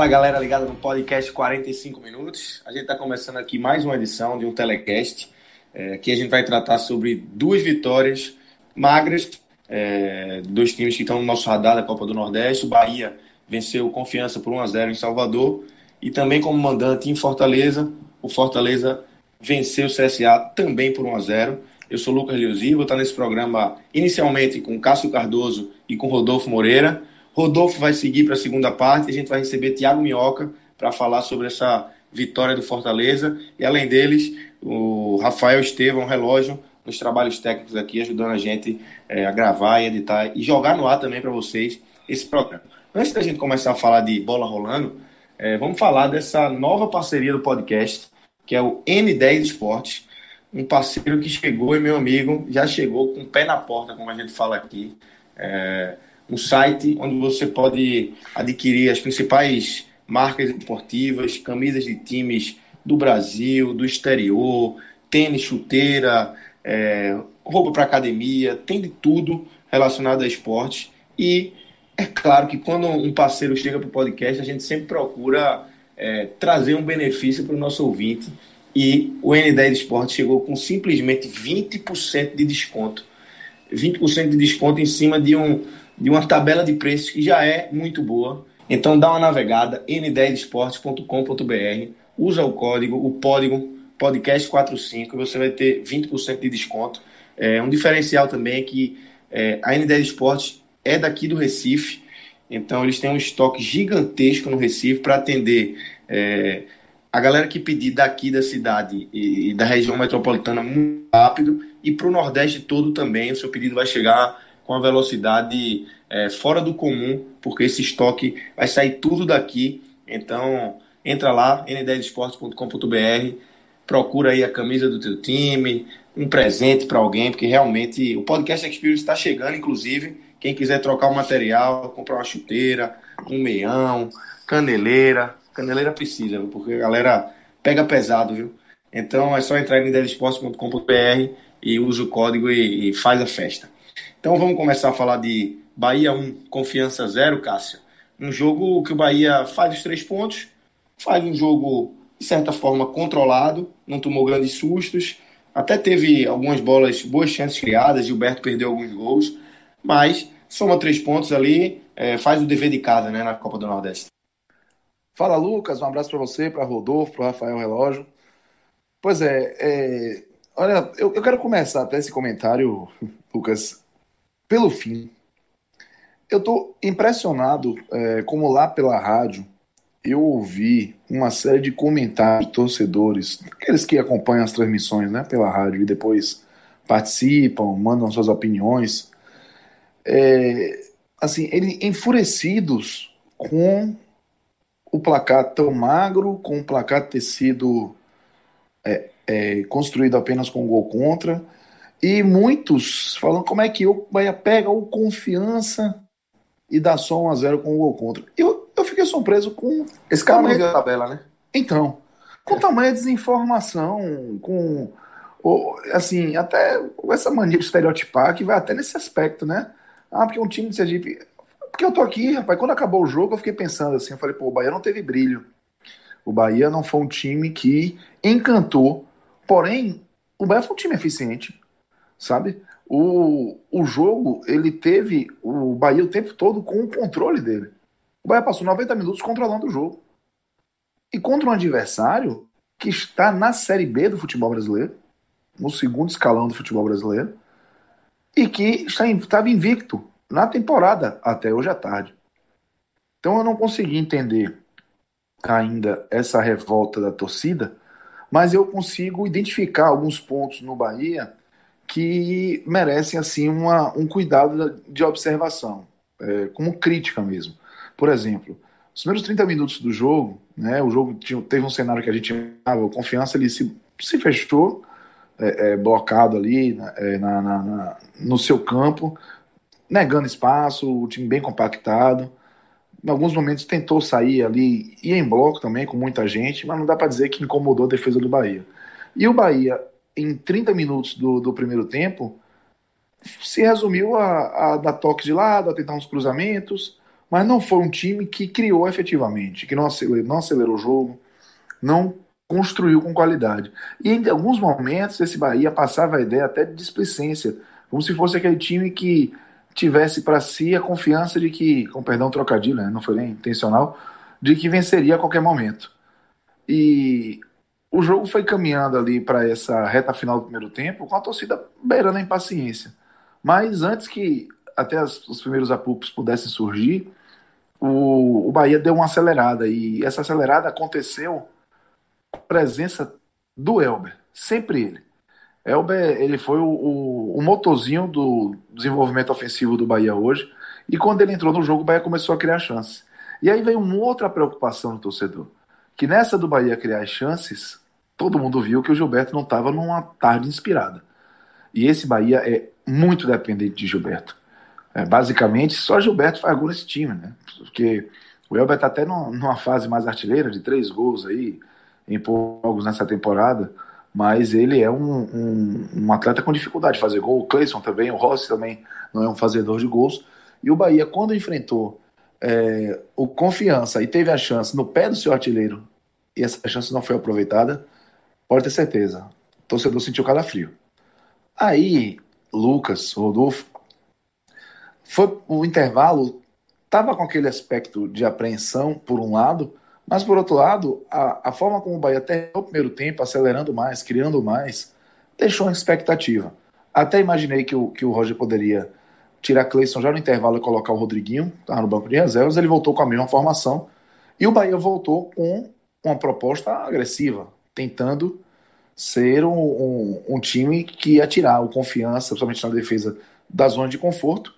Fala galera ligada no podcast 45 minutos. A gente está começando aqui mais uma edição de um telecast. É, aqui a gente vai tratar sobre duas vitórias magras, é, dois times que estão no nosso radar da Copa do Nordeste. O Bahia venceu Confiança por 1 a 0 em Salvador e também como mandante em Fortaleza. O Fortaleza venceu o CSA também por 1 a 0. Eu sou Lucas Leozzi, vou estar nesse programa inicialmente com Cássio Cardoso e com Rodolfo Moreira. Rodolfo vai seguir para a segunda parte a gente vai receber Tiago Minhoca para falar sobre essa vitória do Fortaleza. E além deles, o Rafael Estevão, relógio, nos trabalhos técnicos aqui, ajudando a gente é, a gravar e editar e jogar no ar também para vocês esse programa. Antes da gente começar a falar de bola rolando, é, vamos falar dessa nova parceria do podcast, que é o N10 Esportes, um parceiro que chegou e meu amigo já chegou com o pé na porta, como a gente fala aqui. É, um site onde você pode adquirir as principais marcas esportivas, camisas de times do Brasil, do exterior, tênis, chuteira, é, roupa para academia, tem de tudo relacionado a esporte. E é claro que quando um parceiro chega para o podcast, a gente sempre procura é, trazer um benefício para o nosso ouvinte. E o N10 Esporte chegou com simplesmente 20% de desconto. 20% de desconto em cima de um de uma tabela de preços que já é muito boa. Então dá uma navegada n10esportes.com.br, usa o código, o código podcast45 e você vai ter 20% de desconto. É, um diferencial também é que é, a N10 Esportes é daqui do Recife, então eles têm um estoque gigantesco no Recife para atender é, a galera que pedir daqui da cidade e, e da região metropolitana muito rápido e para o Nordeste todo também. O seu pedido vai chegar com a velocidade é, fora do comum, porque esse estoque vai sair tudo daqui. Então, entra lá, n10esportes.com.br, procura aí a camisa do teu time, um presente para alguém, porque realmente o Podcast Experience está chegando, inclusive. Quem quiser trocar o material, comprar uma chuteira, um meião, caneleira. Caneleira precisa, porque a galera pega pesado, viu? Então é só entrar em n10esportes.com.br e usa o código e, e faz a festa. Então vamos começar a falar de Bahia 1, Confiança 0, Cássio. Um jogo que o Bahia faz os três pontos, faz um jogo, de certa forma, controlado, não tomou grandes sustos, até teve algumas bolas, boas chances criadas, Gilberto perdeu alguns gols, mas soma três pontos ali, é, faz o dever de casa né, na Copa do Nordeste. Fala Lucas, um abraço para você, para Rodolfo, para Rafael Relógio. Pois é, é olha, eu, eu quero começar até esse comentário, Lucas, pelo fim. Eu estou impressionado é, como lá pela rádio eu ouvi uma série de comentários de torcedores, aqueles que acompanham as transmissões né, pela rádio e depois participam, mandam suas opiniões, é, assim, eles enfurecidos com o placar tão magro, com o placar ter sido é, é, construído apenas com gol contra, e muitos falando como é que o Bahia pega o confiança e dá só 1 a 0 com o gol contra. Eu, eu fiquei surpreso com. Esse cara não viu a tabela, né? Então, com tamanha desinformação, com. Assim, até essa mania de estereotipar que vai até nesse aspecto, né? Ah, porque um time de Sergipe. Porque eu tô aqui, rapaz, quando acabou o jogo, eu fiquei pensando assim, eu falei, pô, o Bahia não teve brilho. O Bahia não foi um time que encantou. Porém, o Bahia foi um time eficiente sabe? O, o jogo, ele teve o Bahia o tempo todo com o controle dele. O Bahia passou 90 minutos controlando o jogo. E contra um adversário que está na Série B do futebol brasileiro, no segundo escalão do futebol brasileiro, e que estava invicto na temporada até hoje à tarde. Então eu não consegui entender ainda essa revolta da torcida, mas eu consigo identificar alguns pontos no Bahia que merecem assim uma, um cuidado de observação, é, como crítica mesmo. Por exemplo, os primeiros 30 minutos do jogo, né, o jogo tinha, teve um cenário que a gente chamava confiança, ele se, se fechou, é, é, blocado ali é, na, na, na, no seu campo, negando espaço, o time bem compactado. Em alguns momentos tentou sair ali, ia em bloco também com muita gente, mas não dá para dizer que incomodou a defesa do Bahia. E o Bahia, em 30 minutos do, do primeiro tempo, se resumiu a, a dar toques de lado, a tentar uns cruzamentos, mas não foi um time que criou efetivamente, que não acelerou, não acelerou o jogo, não construiu com qualidade. E em alguns momentos esse Bahia passava a ideia até de displicência, como se fosse aquele time que tivesse para si a confiança de que, com perdão trocadilho, né, não foi nem intencional, de que venceria a qualquer momento. E o jogo foi caminhando ali para essa reta final do primeiro tempo com a torcida beirando a impaciência. Mas antes que até as, os primeiros apupos pudessem surgir, o, o Bahia deu uma acelerada. E essa acelerada aconteceu com a presença do Elber, sempre ele. Elber ele foi o, o, o motorzinho do desenvolvimento ofensivo do Bahia hoje. E quando ele entrou no jogo, o Bahia começou a criar chances. E aí veio uma outra preocupação do torcedor. Que nessa do Bahia criar chances, todo mundo viu que o Gilberto não estava numa tarde inspirada. E esse Bahia é muito dependente de Gilberto. É, basicamente, só Gilberto faz gol nesse time, né? Porque o Elber está até numa fase mais artilheira, de três gols aí, em poucos nessa temporada mas ele é um, um, um, atleta com dificuldade de fazer gol. O Cleison também, o Rossi também não é um fazedor de gols. E o Bahia, quando enfrentou é, o Confiança e teve a chance no pé do seu artilheiro, e essa chance não foi aproveitada, pode ter certeza, o torcedor sentiu calafrio. Aí, Lucas, Rodolfo, foi o intervalo, estava com aquele aspecto de apreensão, por um lado, mas, por outro lado, a, a forma como o Bahia terminou o primeiro tempo, acelerando mais, criando mais, deixou uma expectativa. Até imaginei que o, que o Roger poderia tirar Cleison já no intervalo e colocar o Rodriguinho, tá no banco de reservas. Ele voltou com a mesma formação. E o Bahia voltou com uma proposta agressiva, tentando ser um, um, um time que ia tirar o confiança, principalmente na defesa, da zona de conforto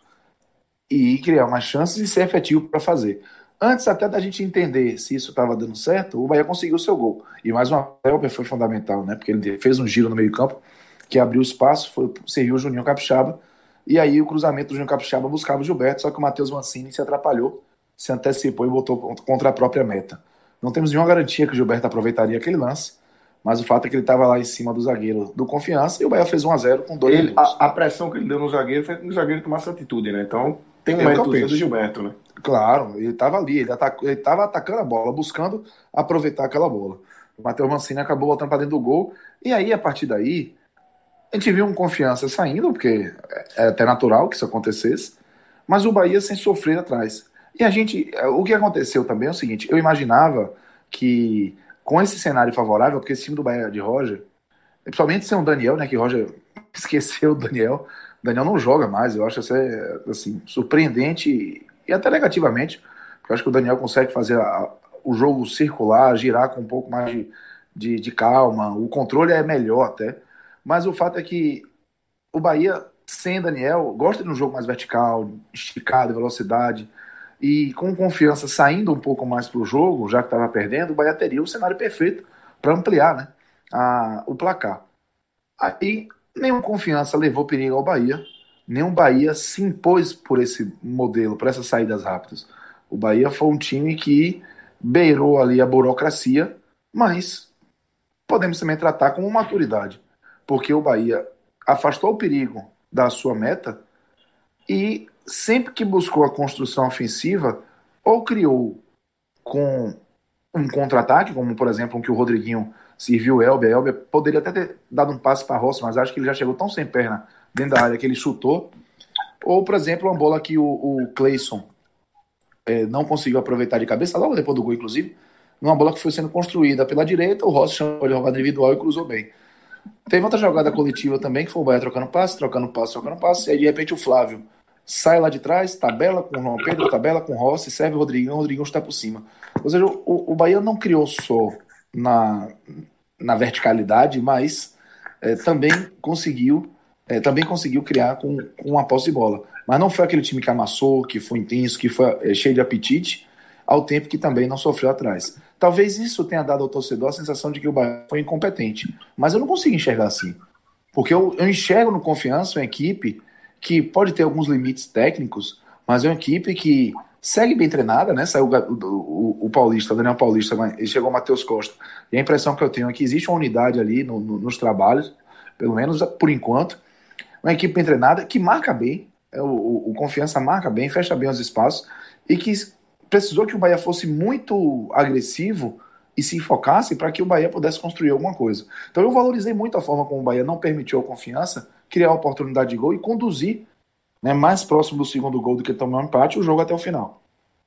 e criar mais chances e ser efetivo para fazer. Antes até da gente entender se isso estava dando certo, o Bahia conseguiu o seu gol. E mais uma vez foi fundamental, né? Porque ele fez um giro no meio-campo que abriu espaço, foi, serviu o Juninho Capixaba. E aí o cruzamento do Juninho Capixaba buscava o Gilberto, só que o Matheus Mancini se atrapalhou, se antecipou e botou contra a própria meta. Não temos nenhuma garantia que o Gilberto aproveitaria aquele lance, mas o fato é que ele estava lá em cima do zagueiro do Confiança e o Bahia fez 1 a 0 com dois ele, a, a, pressão que ele deu no zagueiro foi que o zagueiro tomasse atitude, né? Então tem um é mérito do Gilberto, né? Claro, ele estava ali, ele estava atacando a bola, buscando aproveitar aquela bola. O Matheus Mancini acabou voltando para dentro do gol. E aí, a partir daí, a gente viu um confiança saindo, porque é até natural que isso acontecesse, mas o Bahia sem sofrer atrás. E a gente, o que aconteceu também é o seguinte: eu imaginava que com esse cenário favorável, porque esse time do Bahia de Roger, principalmente sem o Daniel, né? Que Roger esqueceu o Daniel. O Daniel não joga mais, eu acho isso é, assim, surpreendente e até negativamente, porque eu acho que o Daniel consegue fazer a, o jogo circular, girar com um pouco mais de, de, de, calma, o controle é melhor até. Mas o fato é que o Bahia, sem Daniel, gosta de um jogo mais vertical, esticado, velocidade, e com confiança saindo um pouco mais para o jogo, já que estava perdendo, o Bahia teria o cenário perfeito para ampliar né, a, o placar. Aí, nenhuma confiança levou perigo ao Bahia nenhum Bahia se impôs por esse modelo, por essas saídas rápidas. O Bahia foi um time que beirou ali a burocracia, mas podemos também tratar como maturidade, porque o Bahia afastou o perigo da sua meta e sempre que buscou a construção ofensiva, ou criou com um contra-ataque, como por exemplo um que o Rodriguinho serviu o Elber, Elber poderia até ter dado um passe para Rossi, mas acho que ele já chegou tão sem perna dentro da área que ele chutou. Ou, por exemplo, uma bola que o, o Clayson é, não conseguiu aproveitar de cabeça, logo depois do gol, inclusive, uma bola que foi sendo construída pela direita, o Rossi chamou de jogada individual e cruzou bem. Teve outra jogada coletiva também, que foi o Bahia trocando passe, trocando passe, trocando passe, e aí de repente o Flávio sai lá de trás, tabela com o João Pedro, tabela com o Rossi, serve o Rodriguinho, o Rodriguinho está por cima. Ou seja, o, o Bahia não criou só na, na verticalidade, mas é, também conseguiu é, também conseguiu criar com, com uma posse de bola. Mas não foi aquele time que amassou, que foi intenso, que foi é, cheio de apetite, ao tempo que também não sofreu atrás. Talvez isso tenha dado ao torcedor a sensação de que o Bahia foi incompetente. Mas eu não consigo enxergar assim. Porque eu, eu enxergo no confiança uma equipe que pode ter alguns limites técnicos, mas é uma equipe que segue bem treinada, né? Saiu o, o, o Paulista, o Daniel Paulista, e chegou o Matheus Costa. E a impressão que eu tenho é que existe uma unidade ali no, no, nos trabalhos, pelo menos por enquanto. Uma equipe bem treinada que marca bem, é, o, o, Confiança marca bem, fecha bem os espaços e que precisou que o Bahia fosse muito agressivo e se enfocasse para que o Bahia pudesse construir alguma coisa. Então eu valorizei muito a forma como o Bahia não permitiu a confiança criar a oportunidade de gol e conduzir né, mais próximo do segundo gol do que tomar um empate o jogo até o final.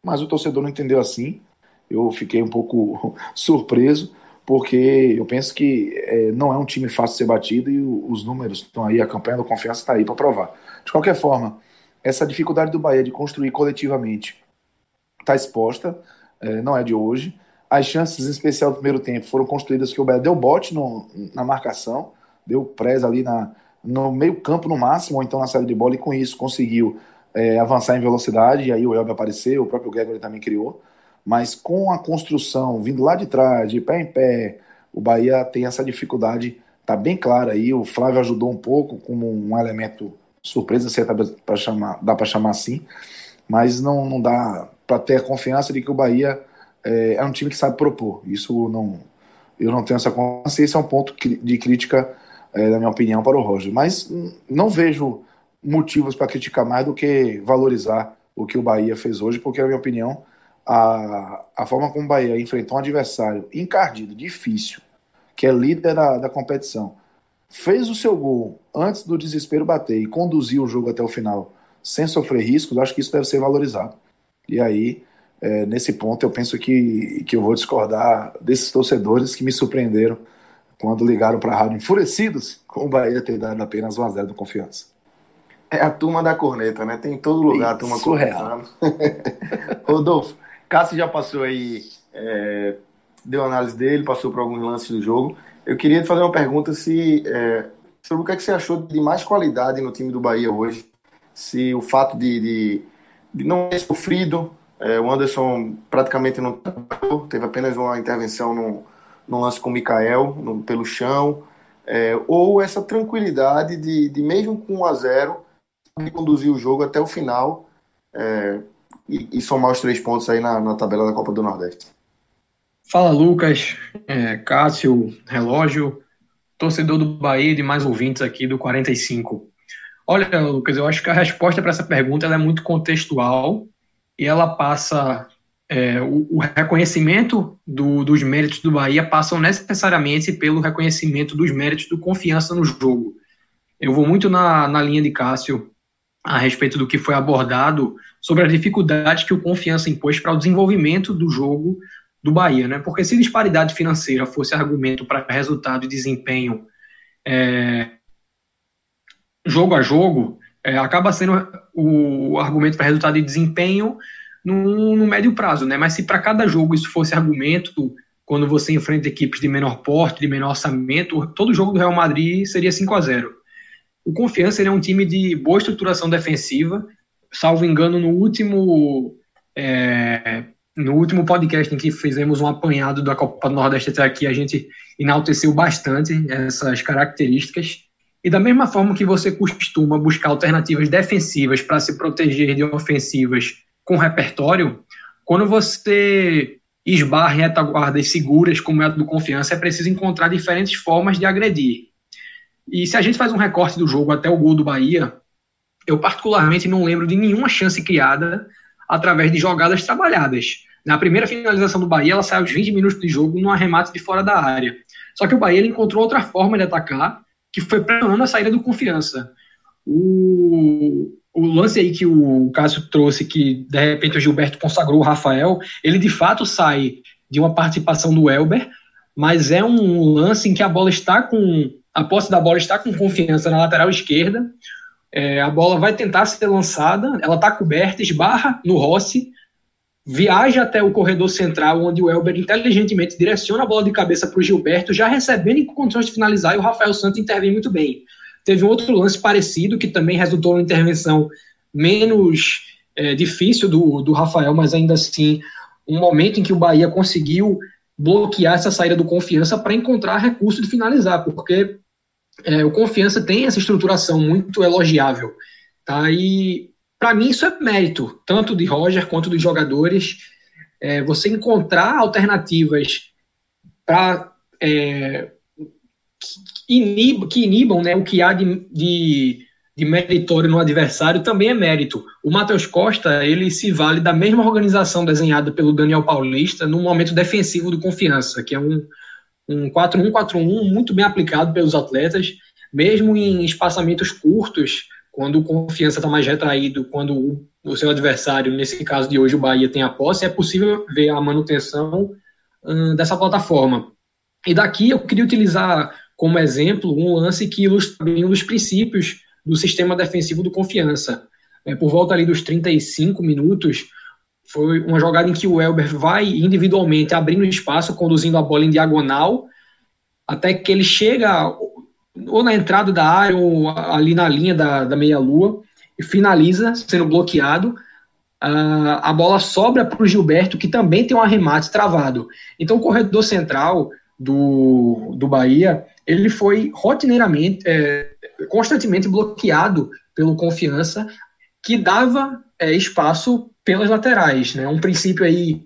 Mas o torcedor não entendeu assim. Eu fiquei um pouco surpreso, porque eu penso que é, não é um time fácil de ser batido e os números estão aí, a campanha do confiança está aí para provar. De qualquer forma, essa dificuldade do Bahia de construir coletivamente está exposta, é, não é de hoje. As chances, em especial no primeiro tempo, foram construídas que o Bahia deu bote no, na marcação, deu presa ali na, no meio campo no máximo, ou então na saída de bola, e com isso conseguiu é, avançar em velocidade, e aí o Elber apareceu, o próprio Gregory também criou, mas com a construção vindo lá de trás, de pé em pé, o Bahia tem essa dificuldade, tá bem clara aí, o Flávio ajudou um pouco como um elemento surpresa, se é para chamar, dá para chamar assim, mas não, não dá para ter a confiança de que o Bahia é, é, um time que sabe propor. Isso não, eu não tenho essa confiança. Esse é um ponto de crítica, é, na minha opinião, para o Roger. Mas não vejo motivos para criticar mais do que valorizar o que o Bahia fez hoje, porque, na minha opinião, a, a forma como o Bahia enfrentou um adversário encardido, difícil, que é líder da, da competição, fez o seu gol antes do desespero bater e conduziu o jogo até o final sem sofrer riscos, acho que isso deve ser valorizado. E aí, é, nesse ponto, eu penso que, que eu vou discordar desses torcedores que me surpreenderam quando ligaram para a rádio enfurecidos com o Bahia ter dado apenas 1x0 do Confiança. É a turma da corneta, né? Tem em todo lugar a turma surreal. Rodolfo, Cássio já passou aí, é, deu análise dele, passou por alguns lances do jogo. Eu queria te fazer uma pergunta se, é, sobre o que, é que você achou de mais qualidade no time do Bahia hoje. Se o fato de, de de não ter sofrido. É, o Anderson praticamente não teve apenas uma intervenção no, no lance com o Mikael, no, pelo chão. É, ou essa tranquilidade de, de, mesmo com 1 a 0 de conduzir o jogo até o final é, e, e, somar os três pontos aí na, na, tabela da Copa do Nordeste. Fala Lucas, é, Cássio, relógio, torcedor do Bahia e demais ouvintes aqui do 45. Olha, Lucas, eu acho que a resposta para essa pergunta é muito contextual e ela passa. É, o, o, reconhecimento do, dos méritos do Bahia passam necessariamente pelo reconhecimento dos méritos do confiança no jogo. Eu vou muito na, na linha de Cássio a respeito do que foi abordado sobre as dificuldades que o confiança impôs para o desenvolvimento do jogo do Bahia, né? Porque se disparidade financeira fosse argumento para resultado e desempenho é, jogo a jogo, é, acaba sendo o argumento para resultado de desempenho no, no, médio prazo, né? Mas se para cada jogo isso fosse argumento, quando você enfrenta equipes de menor porte, de menor orçamento, todo jogo do Real Madrid seria 5 a 0 O Confiança é um time de boa estruturação defensiva, salvo engano, no último. É, no último podcast em que fizemos um apanhado da Copa do Nordeste até aqui, a gente enalteceu bastante essas características. E da mesma forma que você costuma buscar alternativas defensivas para se proteger de ofensivas com repertório, quando você esbarra em retaguardas seguras, como a do confiança, é preciso encontrar diferentes formas de agredir. E se a gente faz um recorte do jogo até o gol do Bahia, eu particularmente não lembro de nenhuma chance criada através de jogadas trabalhadas. Na primeira finalização do Bahia, ela saiu aos 20 minutos de jogo num arremate de fora da área. Só que o Bahia encontrou outra forma de atacar que foi pressionando a saída do confiança. O, o lance aí que o Cássio trouxe, que de repente o Gilberto consagrou o Rafael, ele de fato sai de uma participação do Elber, mas é um lance em que a bola está com a posse da bola está com confiança na lateral esquerda. É, a bola vai tentar ser lançada, ela está coberta, esbarra no Rossi, viaja até o corredor central, onde o Elber inteligentemente direciona a bola de cabeça para o Gilberto, já recebendo em condições de finalizar, e o Rafael Santos intervém muito bem. Teve um outro lance parecido, que também resultou numa intervenção menos é, difícil do, do Rafael, mas ainda assim, um momento em que o Bahia conseguiu bloquear essa saída do confiança para encontrar recurso de finalizar, porque é, o confiança tem essa estruturação muito elogiável. Tá? E para mim, isso é mérito, tanto de Roger quanto dos jogadores. É, você encontrar alternativas para é, que, inib, que inibam né, o que há de, de, de, meritório no adversário também é mérito. O Matheus Costa ele se vale da mesma organização desenhada pelo Daniel Paulista no momento defensivo do Confiança, que é um, um 4-1-4-1 muito bem aplicado pelos atletas, mesmo em espaçamentos curtos quando o confiança está mais retraído, quando o, seu adversário, nesse caso de hoje o Bahia, tem a posse, é possível ver a manutenção hum, dessa plataforma. E daqui eu queria utilizar como exemplo um lance que ilustra bem um dos princípios do sistema defensivo do confiança. É, por volta ali dos 35 minutos, foi uma jogada em que o Elber vai individualmente abrindo espaço, conduzindo a bola em diagonal, até que ele chega ou na entrada da área ou ali na linha da, da meia-lua e finaliza sendo bloqueado. Uh, a bola sobra para o Gilberto, que também tem um arremate travado. Então, o corredor central do, do Bahia ele foi rotineiramente, é, constantemente bloqueado pelo Confiança, que dava é, espaço pelas laterais. Né? Um princípio aí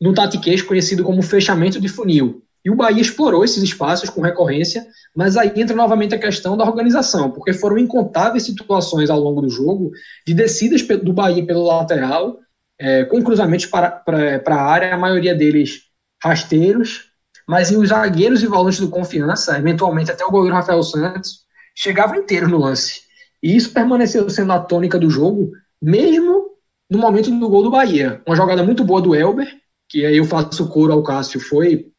no tatiquês conhecido como fechamento de funil. E o Bahia explorou esses espaços com recorrência, mas aí entra novamente a questão da organização, porque foram incontáveis situações ao longo do jogo de descidas do Bahia pelo lateral, é, com cruzamentos para, para, a área, a maioria deles rasteiros, mas os zagueiros e volantes do Confiança, eventualmente até o goleiro Rafael Santos, chegavam inteiros no lance. E isso permaneceu sendo a tônica do jogo, mesmo no momento do gol do Bahia. Uma jogada muito boa do Elber, que aí eu faço coro ao Cássio, foi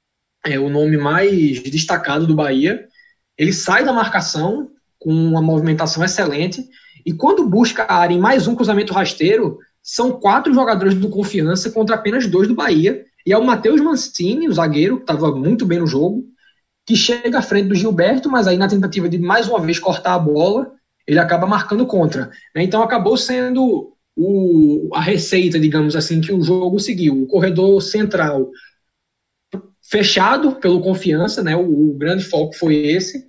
é o nome mais destacado do Bahia. Ele sai da marcação com uma movimentação excelente e quando busca a área em mais um cruzamento rasteiro, são quatro jogadores do Confiança contra apenas dois do Bahia. E é o Matheus Mancini, o zagueiro, que estava muito bem no jogo, que chega à frente do Gilberto, mas aí na tentativa de mais uma vez cortar a bola, ele acaba marcando contra. Né? Então acabou sendo o, a receita, digamos assim, que o jogo seguiu. O corredor central fechado pelo confiança, né? O, o, grande foco foi esse,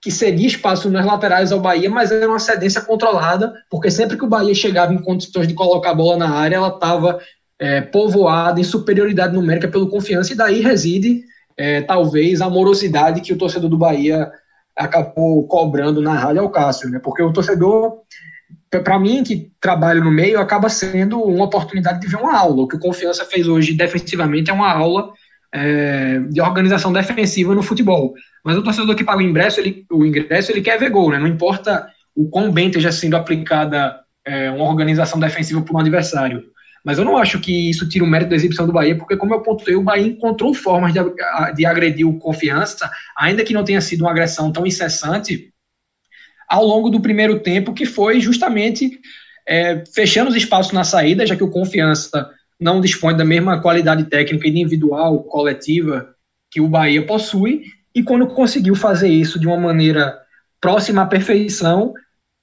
que cedia espaço nas laterais ao Bahia, mas era uma cedência controlada, porque sempre que o Bahia chegava em condições de colocar a bola na área, ela estava é, povoada em superioridade numérica pelo confiança, e daí reside é, talvez a morosidade que o torcedor do Bahia acabou cobrando na Rádio Alcácio, né? Porque o torcedor, para mim, que trabalho no meio, acaba sendo uma oportunidade de ver uma aula. O que o Confiança fez hoje defensivamente é uma aula é, de organização defensiva no futebol. Mas o torcedor que paga o ingresso, ele, o ingresso, ele quer ver gol, né? Não importa o quão bem esteja sendo aplicada é, uma organização defensiva por um adversário. Mas eu não acho que isso tira o mérito da exibição do Bahia, porque, como eu pontuei, o Bahia encontrou formas de, de agredir o confiança, ainda que não tenha sido uma agressão tão incessante, ao longo do primeiro tempo, que foi justamente é, fechando os espaços na saída, já que o confiança não dispõe da mesma qualidade técnica individual, coletiva que o Bahia possui, e quando conseguiu fazer isso de uma maneira próxima à perfeição,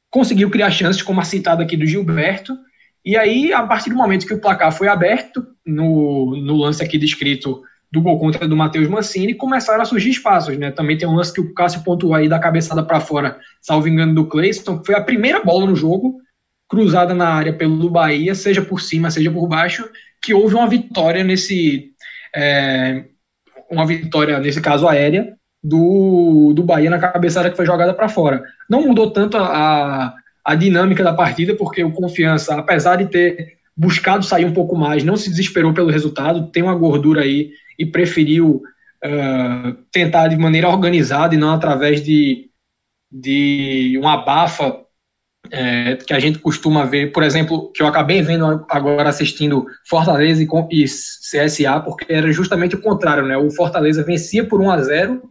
conseguiu criar chances, como a citada aqui do Gilberto, e aí, a partir do momento que o placar foi aberto, no, no lance aqui descrito do gol contra do Matheus Mancini, começaram a surgir espaços, né? Também tem um lance que o Cássio pontuou aí da cabeçada para fora, salvo engano, do Cleiston, que foi a primeira bola no jogo, cruzada na área pelo Bahia, seja por cima, seja por baixo, que houve uma vitória nesse. É, uma vitória, nesse caso aérea, do, do Bahia na cabeçada que foi jogada para fora. Não mudou tanto a, a dinâmica da partida, porque o Confiança, apesar de ter buscado sair um pouco mais, não se desesperou pelo resultado, tem uma gordura aí e preferiu uh, tentar de maneira organizada e não através de, de uma abafa é, que a gente costuma ver, por exemplo, que eu acabei vendo agora assistindo Fortaleza e, CSA, porque era justamente o contrário, né? O Fortaleza vencia por 1 a 0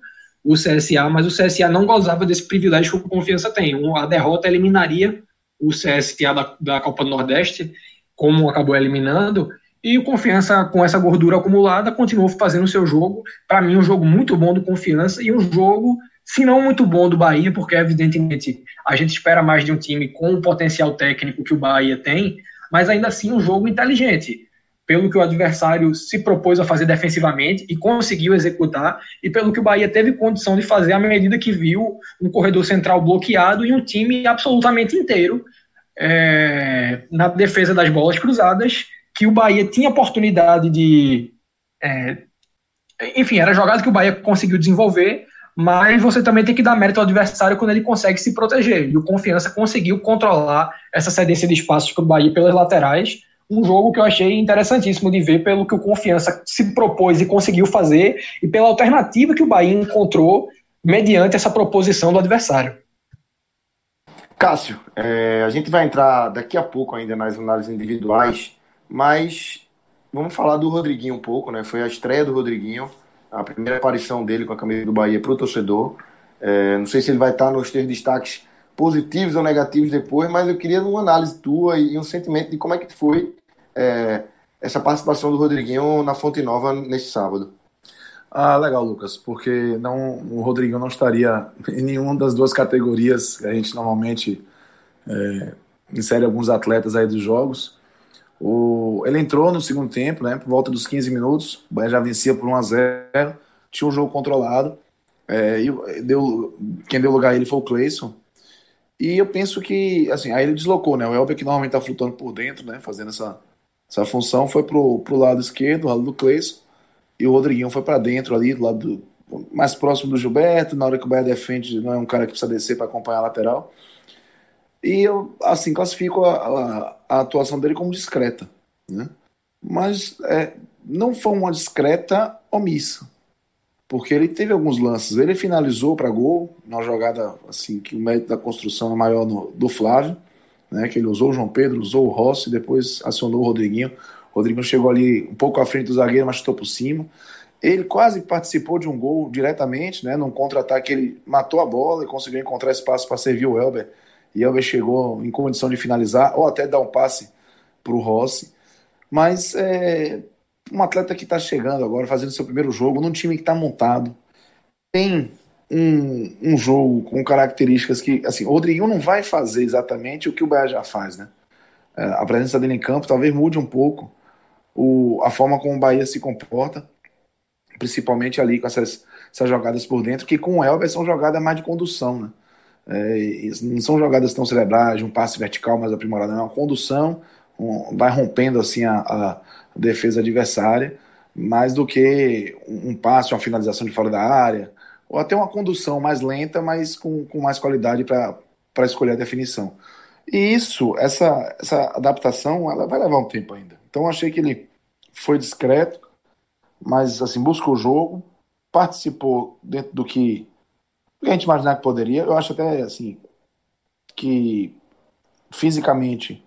o CSA, mas o CSA não gozava desse privilégio que o Confiança tem. A derrota eliminaria o CSA da, da Copa do Nordeste, como acabou eliminando, e o Confiança, com essa gordura acumulada, continuou fazendo o seu jogo. Para mim, um jogo muito bom do Confiança e um jogo, se não muito bom do Bahia, porque evidentemente a gente espera mais de um time com o potencial técnico que o Bahia tem, mas ainda assim um jogo inteligente pelo que o adversário se propôs a fazer defensivamente e conseguiu executar, e pelo que o Bahia teve condição de fazer à medida que viu um corredor central bloqueado e um time absolutamente inteiro é, na defesa das bolas cruzadas, que o Bahia tinha oportunidade de. É, enfim, era jogada que o Bahia conseguiu desenvolver, mas você também tem que dar mérito ao adversário quando ele consegue se proteger. E o Confiança conseguiu controlar essa cedência de espaços para o Bahia pelas laterais um jogo que eu achei interessantíssimo de ver pelo que o Confiança se propôs e conseguiu fazer e pela alternativa que o Bahia encontrou mediante essa proposição do adversário. Cássio, é, a gente vai entrar daqui a pouco ainda nas análises individuais, mas vamos falar do Rodriguinho um pouco, né? Foi a estreia do Rodriguinho, a primeira aparição dele com a camisa do Bahia para o torcedor. É, não sei se ele vai estar nos teus destaques positivos ou negativos depois, mas eu queria uma análise tua e um sentimento de como é que foi é, essa participação do Rodriguinho na Fonte Nova neste sábado. Ah, legal, Lucas, porque não, o Rodriguinho não estaria em nenhuma das duas categorias que a gente normalmente é, insere alguns atletas aí dos jogos. O, ele entrou no segundo tempo, né, por volta dos 15 minutos, o Bahia já vencia por 1 a 0 tinha um jogo controlado, é, e deu, quem deu lugar a ele foi o Cleison, e eu penso que, assim, aí ele deslocou, né? O Elber, que normalmente tá flutuando por dentro, né? Fazendo essa, essa função, foi pro, pro lado esquerdo, o lado do Cleison. E o Rodriguinho foi para dentro ali, do lado do, mais próximo do Gilberto. Na hora que o Bahia defende, não é um cara que precisa descer para acompanhar a lateral. E eu, assim, classifico a, a, a atuação dele como discreta, né? Mas é, não foi uma discreta omissa porque ele teve alguns lances. Ele finalizou para gol, uma jogada assim que o mérito da construção é maior no, do Flávio, né? Que ele usou o João Pedro, usou o Rossi, depois acionou o Rodriguinho. O Rodriguinho chegou ali um pouco à frente do zagueiro, mas chutou por cima. Ele quase participou de um gol diretamente, né? Num contra-ataque, ele matou a bola e conseguiu encontrar espaço para servir o Elber. E Elber chegou em condição de finalizar, ou até dar um passe para o Rossi. Mas é, um atleta que está chegando agora, fazendo seu primeiro jogo, num time que está montado, tem um, um jogo com características que, assim, o Rodriguinho não vai fazer exatamente o que o Bahia já faz, né? É, a presença dele em campo talvez mude um pouco o, a forma como o Bahia se comporta, principalmente ali com essas, essas jogadas por dentro, que com o Elber são jogadas mais de condução, né? É, não são jogadas tão cerebrais, um passe vertical mais aprimorado, é uma condução, um, vai rompendo assim a, a defesa adversária, mais do que um passe, uma finalização de fora da área, ou até uma condução mais lenta, mas com, com mais qualidade para escolher a definição. E isso, essa, essa adaptação, ela vai levar um tempo ainda. Então achei que ele foi discreto, mas assim, buscou o jogo, participou dentro do que, do que a gente imaginava que poderia. Eu acho até assim que fisicamente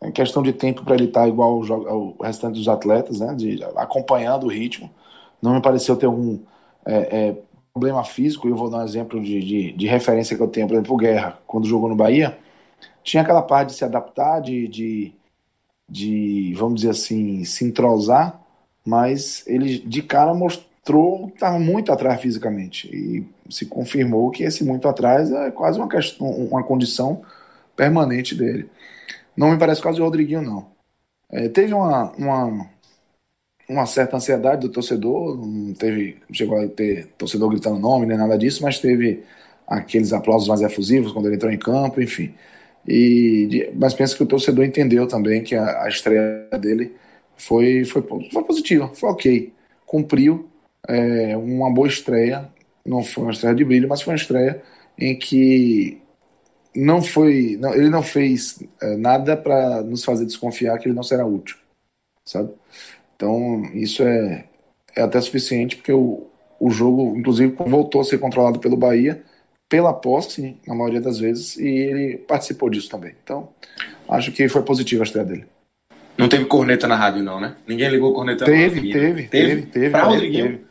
é questão de tempo para ele estar tá igual ao, ao, restante dos atletas, né? De, acompanhando o ritmo. Não me pareceu ter algum é, é, problema físico. Eu vou dar um exemplo de, de, de, referência que eu tenho, por exemplo, o Guerra, quando jogou no Bahia, tinha aquela parte de se adaptar, de, de, de vamos dizer assim, se entrosar, mas ele de cara mostrou que estava muito atrás fisicamente. E se confirmou que esse muito atrás é quase uma, questão, uma condição permanente dele. Não me parece o caso do Rodriguinho, não. É, teve uma, uma, uma, certa ansiedade do torcedor, não teve, chegou a ter torcedor gritando nome, nem nada disso, mas teve aqueles aplausos mais efusivos quando ele entrou em campo, enfim. E, mas penso que o torcedor entendeu também que a, a estreia dele foi, foi, foi positiva, foi ok. Cumpriu é, uma boa estreia, não foi uma estreia de brilho, mas foi uma estreia em que não foi, não, ele não fez é, nada para nos fazer desconfiar que ele não será útil, sabe? Então isso é, é até suficiente porque o, o jogo, inclusive, voltou a ser controlado pelo Bahia pela posse, na maioria das vezes, e ele participou disso também. Então acho que foi positivo a estreia dele. Não teve corneta na rádio, não, né? Ninguém ligou corneta teve, teve, teve, teve, teve, Pra Rodriguinho? Teve. Teve.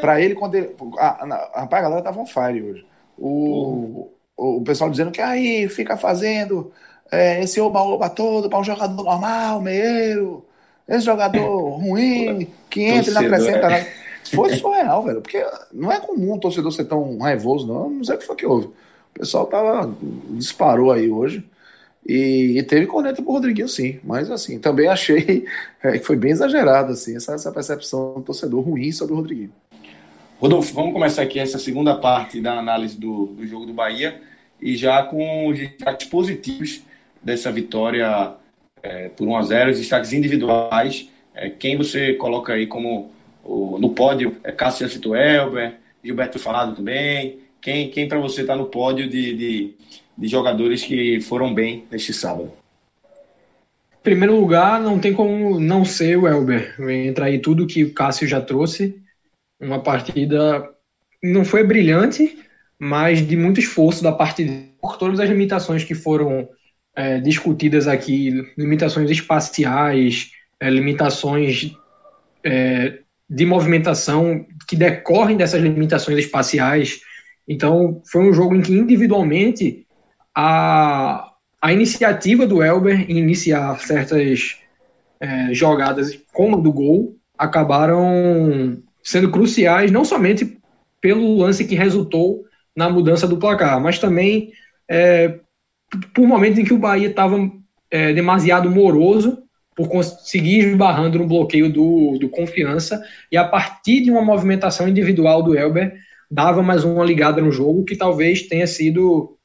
Pra ele, quando ele. A, a, a galera tava on fire hoje. O, o, o pessoal dizendo que aí fica fazendo é, esse oba-oba todo para um jogador normal, meio. Esse jogador ruim, que entra e não acrescenta nada. Foi surreal, velho. Porque não é comum o torcedor ser tão raivoso, não. Não sei o que foi que houve. O pessoal tava. disparou aí hoje. E, e teve corneta pro Rodriguinho, sim. Mas, assim, também achei é, que foi bem exagerado, assim, essa, essa percepção do torcedor ruim sobre o Rodriguinho. Rodolfo, vamos começar aqui essa segunda parte da análise do, do jogo do Bahia e já com os destaques positivos dessa vitória é, por 1 a 0 os destaques individuais. É, quem você coloca aí como o, no pódio? É Cássio Cito Elber, Gilberto Falado também. Quem, quem para você está no pódio de, de de jogadores que foram bem neste sábado. Em primeiro lugar, não tem como não ser o Elber. Entra aí tudo que o Cássio já trouxe. Uma partida não foi brilhante, mas de muito esforço da parte de, por todas as limitações que foram é, discutidas aqui, limitações espaciais, é, limitações é, de movimentação que decorrem dessas limitações espaciais. Então, foi um jogo em que individualmente a, a iniciativa do Elber em iniciar certas é, jogadas como a do gol acabaram sendo cruciais, não somente pelo lance que resultou na mudança do placar, mas também é, por momentos em que o Bahia estava é, demasiado moroso por conseguir esbarrando no bloqueio do, do Confiança e a partir de uma movimentação individual do Elber dava mais uma ligada no jogo que talvez tenha sido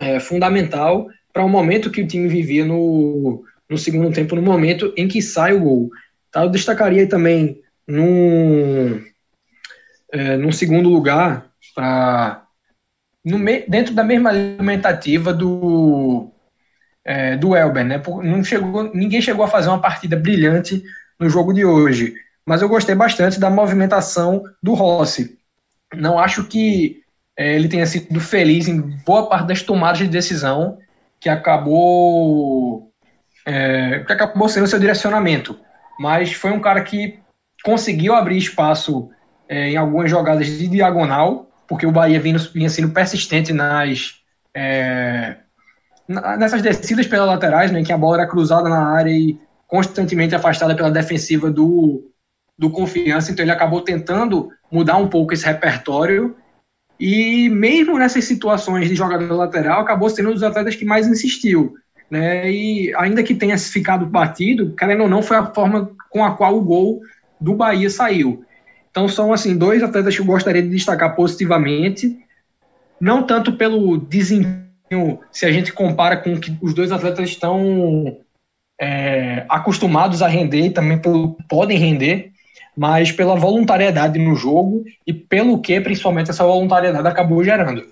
é, fundamental para o momento que o time vivia no, no segundo tempo, no momento em que sai o gol. Tá? Eu destacaria também num, é, num segundo lugar, para dentro da mesma alimentativa do, é, do Elber. Né? Não chegou, ninguém chegou a fazer uma partida brilhante no jogo de hoje, mas eu gostei bastante da movimentação do Rossi. Não acho que ele tenha sido feliz em boa parte das tomadas de decisão que acabou é, que acabou sendo seu direcionamento. Mas foi um cara que conseguiu abrir espaço é, em algumas jogadas de diagonal, porque o Bahia vinha, vinha sendo persistente nas é, nessas descidas pelas laterais, né, em que a bola era cruzada na área e constantemente afastada pela defensiva do, do Confiança, então ele acabou tentando mudar um pouco esse repertório e mesmo nessas situações de jogador lateral, acabou sendo um dos atletas que mais insistiu. Né? E ainda que tenha ficado batido, querendo ou não, foi a forma com a qual o gol do Bahia saiu. Então são assim dois atletas que eu gostaria de destacar positivamente, não tanto pelo desempenho, se a gente compara com o que os dois atletas estão é, acostumados a render e também pelo podem render, mas pela voluntariedade no jogo e pelo que, principalmente, essa voluntariedade acabou gerando.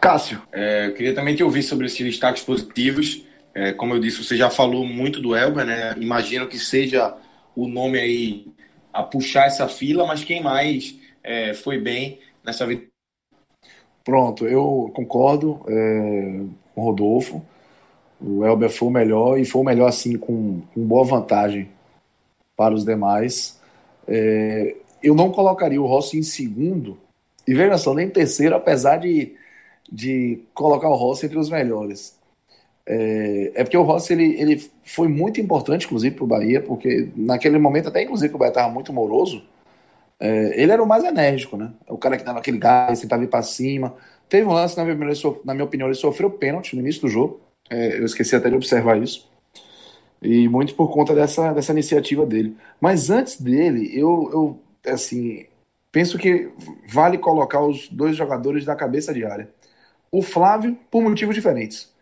Cássio, é, eu queria também te ouvir sobre esses destaques positivos. É, como eu disse, você já falou muito do Elber, né? Imagino que seja o nome aí a puxar essa fila, mas quem mais é, foi bem nessa vida? Pronto, eu concordo é, com o Rodolfo. O Elber foi o melhor e foi o melhor assim com, com boa vantagem para os demais. É, eu não colocaria o Rossi em segundo, e veja só, nem em terceiro, apesar de, de colocar o Rossi entre os melhores. É, é porque o Rossi ele, ele foi muito importante, inclusive, para o Bahia, porque naquele momento, até inclusive que o Bahia estava muito moroso, é, ele era o mais enérgico, né? O cara que dava aquele gás, tentava ir para cima. Teve um lance, na minha, na minha opinião, ele sofreu pênalti no início do jogo. É, eu esqueci até de observar isso. E muito por conta dessa, dessa iniciativa dele. Mas antes dele, eu, eu assim, penso que vale colocar os dois jogadores da cabeça de área. O Flávio, por motivos diferentes.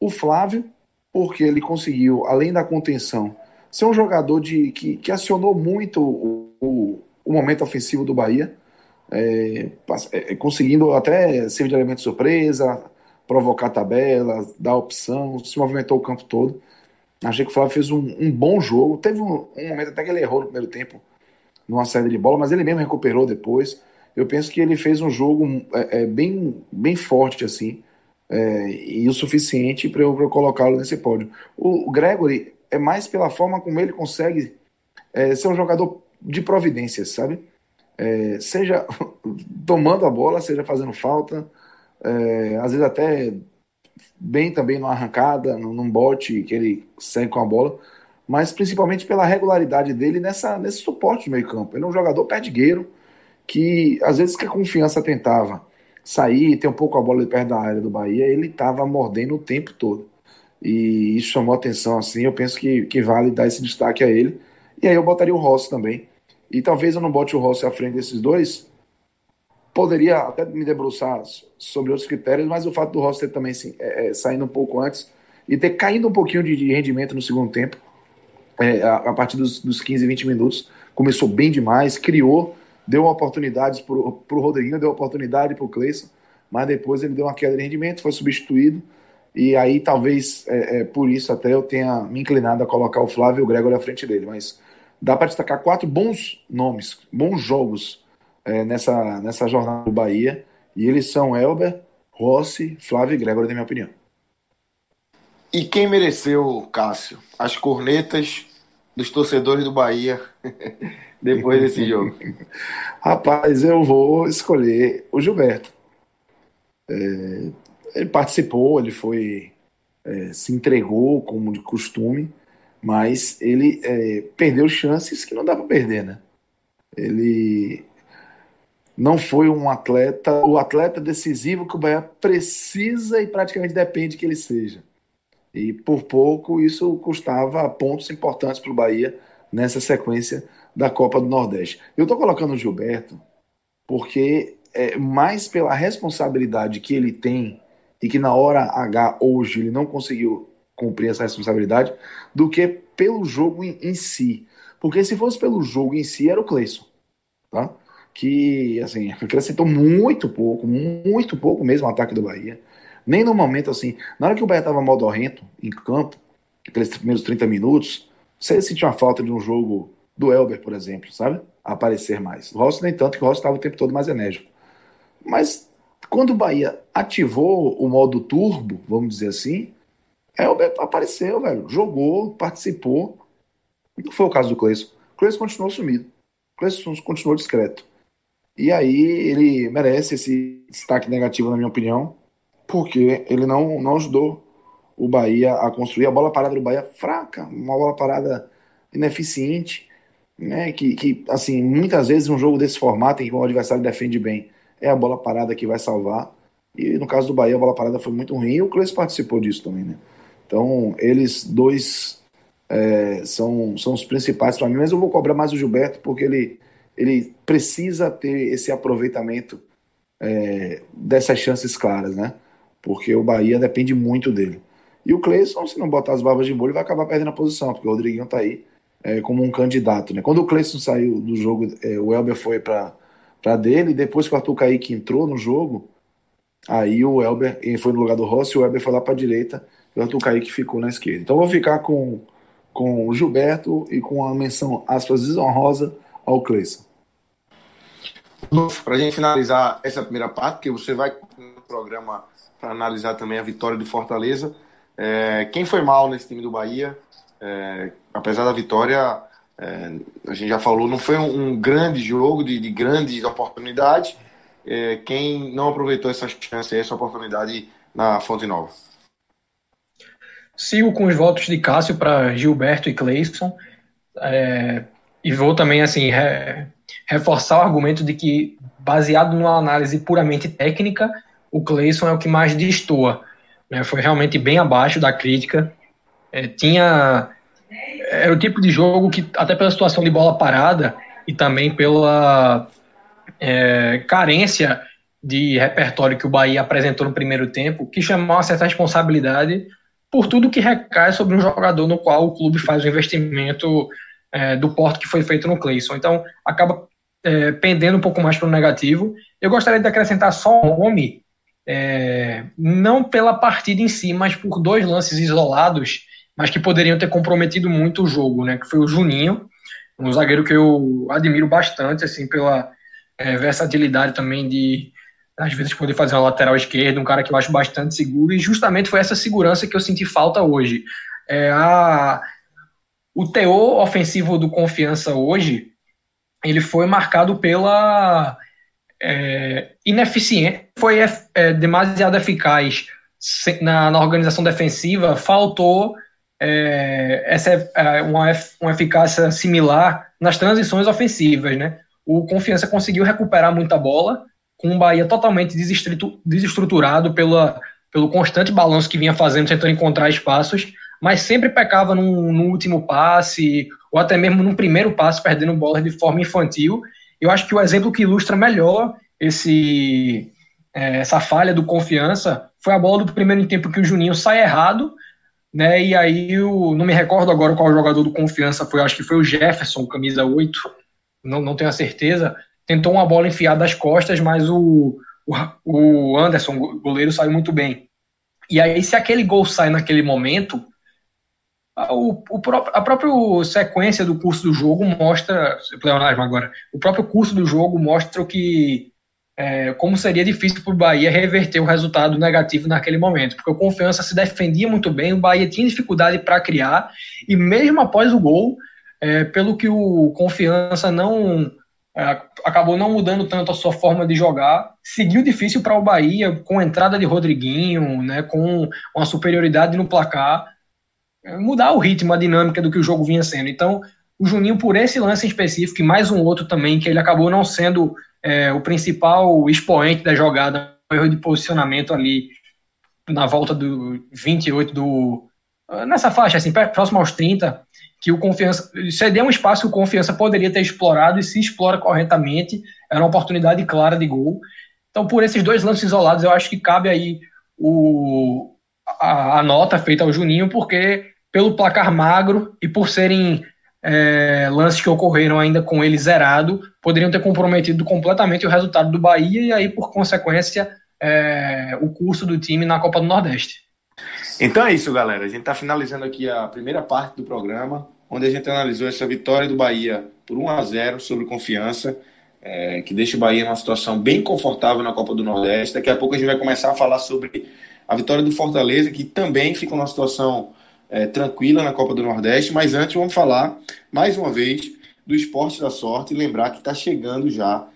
O Flávio, porque ele conseguiu, além da contenção, ser um jogador de, que, que acionou muito o, o, o momento ofensivo do Bahia, é, é, conseguindo até ser de elemento surpresa, provocar tabelas, dar opção, se movimentou o campo todo. Achei que o Flávio fez um, um bom jogo. Teve um, um, momento até que ele errou no primeiro tempo, numa saída de bola, mas ele mesmo recuperou depois. Eu penso que ele fez um jogo é, é, bem, bem forte, assim, é, e o suficiente para eu, eu colocá-lo nesse pódio. O, o, Gregory é mais pela forma como ele consegue é, ser um jogador de providências, sabe? É, seja tomando a bola, seja fazendo falta, é, às vezes até bem também numa arrancada, num bote que ele segue com a bola, mas principalmente pela regularidade dele nessa, nesse suporte de meio campo. Ele é um jogador perdigueiro que às vezes que a confiança tentava sair, ter um pouco a bola de perto da área do Bahia, ele estava mordendo o tempo todo. E isso chamou atenção, assim, eu penso que, que vale dar esse destaque a ele. E aí eu botaria o Rossi também. E talvez eu não bote o Rossi à frente desses dois. Poderia até me debruçar sobre outros critérios, mas o fato do Rossi ter também assim, é, é, saindo um pouco antes e ter caído um pouquinho de, de rendimento no segundo tempo, é, a, a, partir dos, dos 15, 20 minutos, começou bem demais, criou, deu oportunidades para o Rodriguinho, deu oportunidade para o Cleison, mas depois ele deu uma queda de rendimento, foi substituído. E aí talvez é, é, por isso até eu tenha me inclinado a colocar o Flávio e o Gregor à frente dele. Mas dá para destacar quatro bons nomes, bons jogos é, nessa, nessa jornada do Bahia. E eles são Elber, Rossi, Flávio e Gregor, na minha opinião. E quem mereceu, Cássio, as cornetas dos torcedores do Bahia depois desse jogo? Rapaz, eu vou escolher o Gilberto. É, ele participou, ele foi é, se entregou como de costume, mas ele é, perdeu chances que não dá para perder, né? Ele não foi um atleta, o atleta decisivo que o Bahia precisa e praticamente depende que ele seja. E por pouco isso custava pontos importantes para o Bahia nessa sequência da Copa do Nordeste. Eu estou colocando o Gilberto porque é mais pela responsabilidade que ele tem e que na hora H hoje ele não conseguiu cumprir essa responsabilidade, do que pelo jogo em, em si. Porque se fosse pelo jogo em si, era o Cleison, tá? Que, assim, acrescentou muito pouco, muito pouco mesmo o ataque do Bahia. Nem no momento, assim, na hora que o Bahia estava modorrento em campo, aqueles primeiros 30 minutos, você sentiu uma falta de um jogo do Elber, por exemplo, sabe? aparecer mais. O Rossi, nem tanto, que o Rossi estava o tempo todo mais enérgico. Mas quando o Bahia ativou o modo turbo, vamos dizer assim, Elber apareceu, velho. Jogou, participou. Não foi o caso do Cleison. O Cleison continuou sumido. O Cleison continuou discreto. E aí ele merece esse destaque negativo, na minha opinião, porque ele não, não ajudou o Bahia a construir. A bola parada do Bahia fraca, uma bola parada ineficiente, né? Que, que assim, muitas vezes um jogo desse formato em que o adversário defende bem, é a bola parada que vai salvar. E no caso do Bahia, a bola parada foi muito ruim e o Cleiton participou disso também, né? Então, eles dois é, são, são os principais para mim, mas eu vou cobrar mais o Gilberto porque ele, ele precisa ter esse aproveitamento é, dessas chances claras, né? Porque o Bahia depende muito dele. E o Cleison, se não botar as barbas de molho, vai acabar perdendo a posição, porque o Rodriguinho tá aí é, como um candidato, né? Quando o Cleison saiu do jogo, é, o Elber foi para dele. Depois que o Arthur Kaique entrou no jogo, aí o Elber ele foi no lugar do Rossi, o Elber foi lá para a direita e o Arthur Kaique ficou na esquerda. Então vou ficar com, com o Gilberto e com a menção, aspas, desonrosa ao Cleison. Para a gente finalizar essa primeira parte, que você vai no programa para analisar também a vitória do Fortaleza. É, quem foi mal nesse time do Bahia? É, apesar da vitória, é, a gente já falou, não foi um, um grande jogo de, de grandes oportunidades. É, quem não aproveitou essa chance, essa oportunidade na Fonte Nova? Sigo com os votos de Cássio para Gilberto e Cleison. E vou também assim re, reforçar o argumento de que, baseado numa análise puramente técnica, o Cleison é o que mais destoa. Né? Foi realmente bem abaixo da crítica. É, tinha era o tipo de jogo que, até pela situação de bola parada e também pela é, carência de repertório que o Bahia apresentou no primeiro tempo, que chamou uma certa responsabilidade por tudo que recai sobre um jogador no qual o clube faz o investimento é, do porte que foi feito no Cleison. Então, acaba é, pendendo um pouco mais para o negativo. Eu gostaria de acrescentar só um nome, é, não pela partida em si, mas por dois lances isolados mas que poderiam ter comprometido muito o jogo, né? Que foi o Juninho, um zagueiro que eu admiro bastante, assim, pela é, versatilidade também de às vezes poder fazer uma lateral esquerda, um cara que eu acho bastante seguro, e justamente foi essa segurança que eu senti falta hoje. É, a, o teor ofensivo do Confiança hoje ele foi marcado pela é, ineficiência, foi é, demasiado eficaz na, na, organização defensiva, faltou é, essa, é, uma, uma eficácia similar nas transições ofensivas, né? O Confiança conseguiu recuperar muita bola, com o Bahia totalmente desestruturado pela, pelo constante balanço que vinha fazendo, tentando encontrar espaços, mas sempre pecava no, no último passe, ou até mesmo no primeiro passe, perdendo bolas de forma infantil. Eu acho que o exemplo que ilustra melhor esse, é, essa falha do confiança foi a bola do primeiro tempo que o Juninho sai errado, né? E aí eu não me recordo agora qual jogador do confiança foi, acho que foi o Jefferson, camisa 8, não, não tenho a certeza. Tentou uma bola enfiada das costas, mas o, o, o Anderson, goleiro, saiu muito bem. E aí, se aquele gol sai naquele momento, o, o próprio, a própria sequência do curso do jogo mostra, agora, o próprio curso do jogo mostra que é, como seria difícil para o Bahia reverter o resultado negativo naquele momento, porque o Confiança se defendia muito bem, o Bahia tinha dificuldade para criar, e mesmo após o gol, é, pelo que o Confiança não é, acabou não mudando tanto a sua forma de jogar, seguiu difícil para o Bahia, com a entrada de Rodriguinho, né, com uma superioridade no placar, mudar o ritmo, a dinâmica do que o jogo vinha sendo. Então, o Juninho, por esse lance específico, e mais um outro também, que ele acabou não sendo é, o principal expoente da jogada, o erro de posicionamento ali na volta do 28 do. nessa faixa, assim, próximo aos 30, que o Confiança. cedeu um espaço que o Confiança poderia ter explorado e se explora corretamente, era uma oportunidade clara de gol. Então, por esses dois lances isolados, eu acho que cabe aí o, a, a nota feita ao Juninho, porque pelo placar magro e por serem é, lances que ocorreram ainda com ele zerado, poderiam ter comprometido completamente o resultado do Bahia e aí, por consequência, é, o curso do time na Copa do Nordeste. Então é isso, galera. A gente está finalizando aqui a primeira parte do programa, onde a gente analisou essa vitória do Bahia por 1 a 0 sobre confiança, é, que deixa o Bahia numa situação bem confortável na Copa do Nordeste. Daqui a pouco a gente vai começar a falar sobre a vitória do Fortaleza, que também fica numa situação é, tranquila na Copa do Nordeste. Mas antes vamos falar, mais uma vez, do Esporte da Sorte e lembrar que está chegando já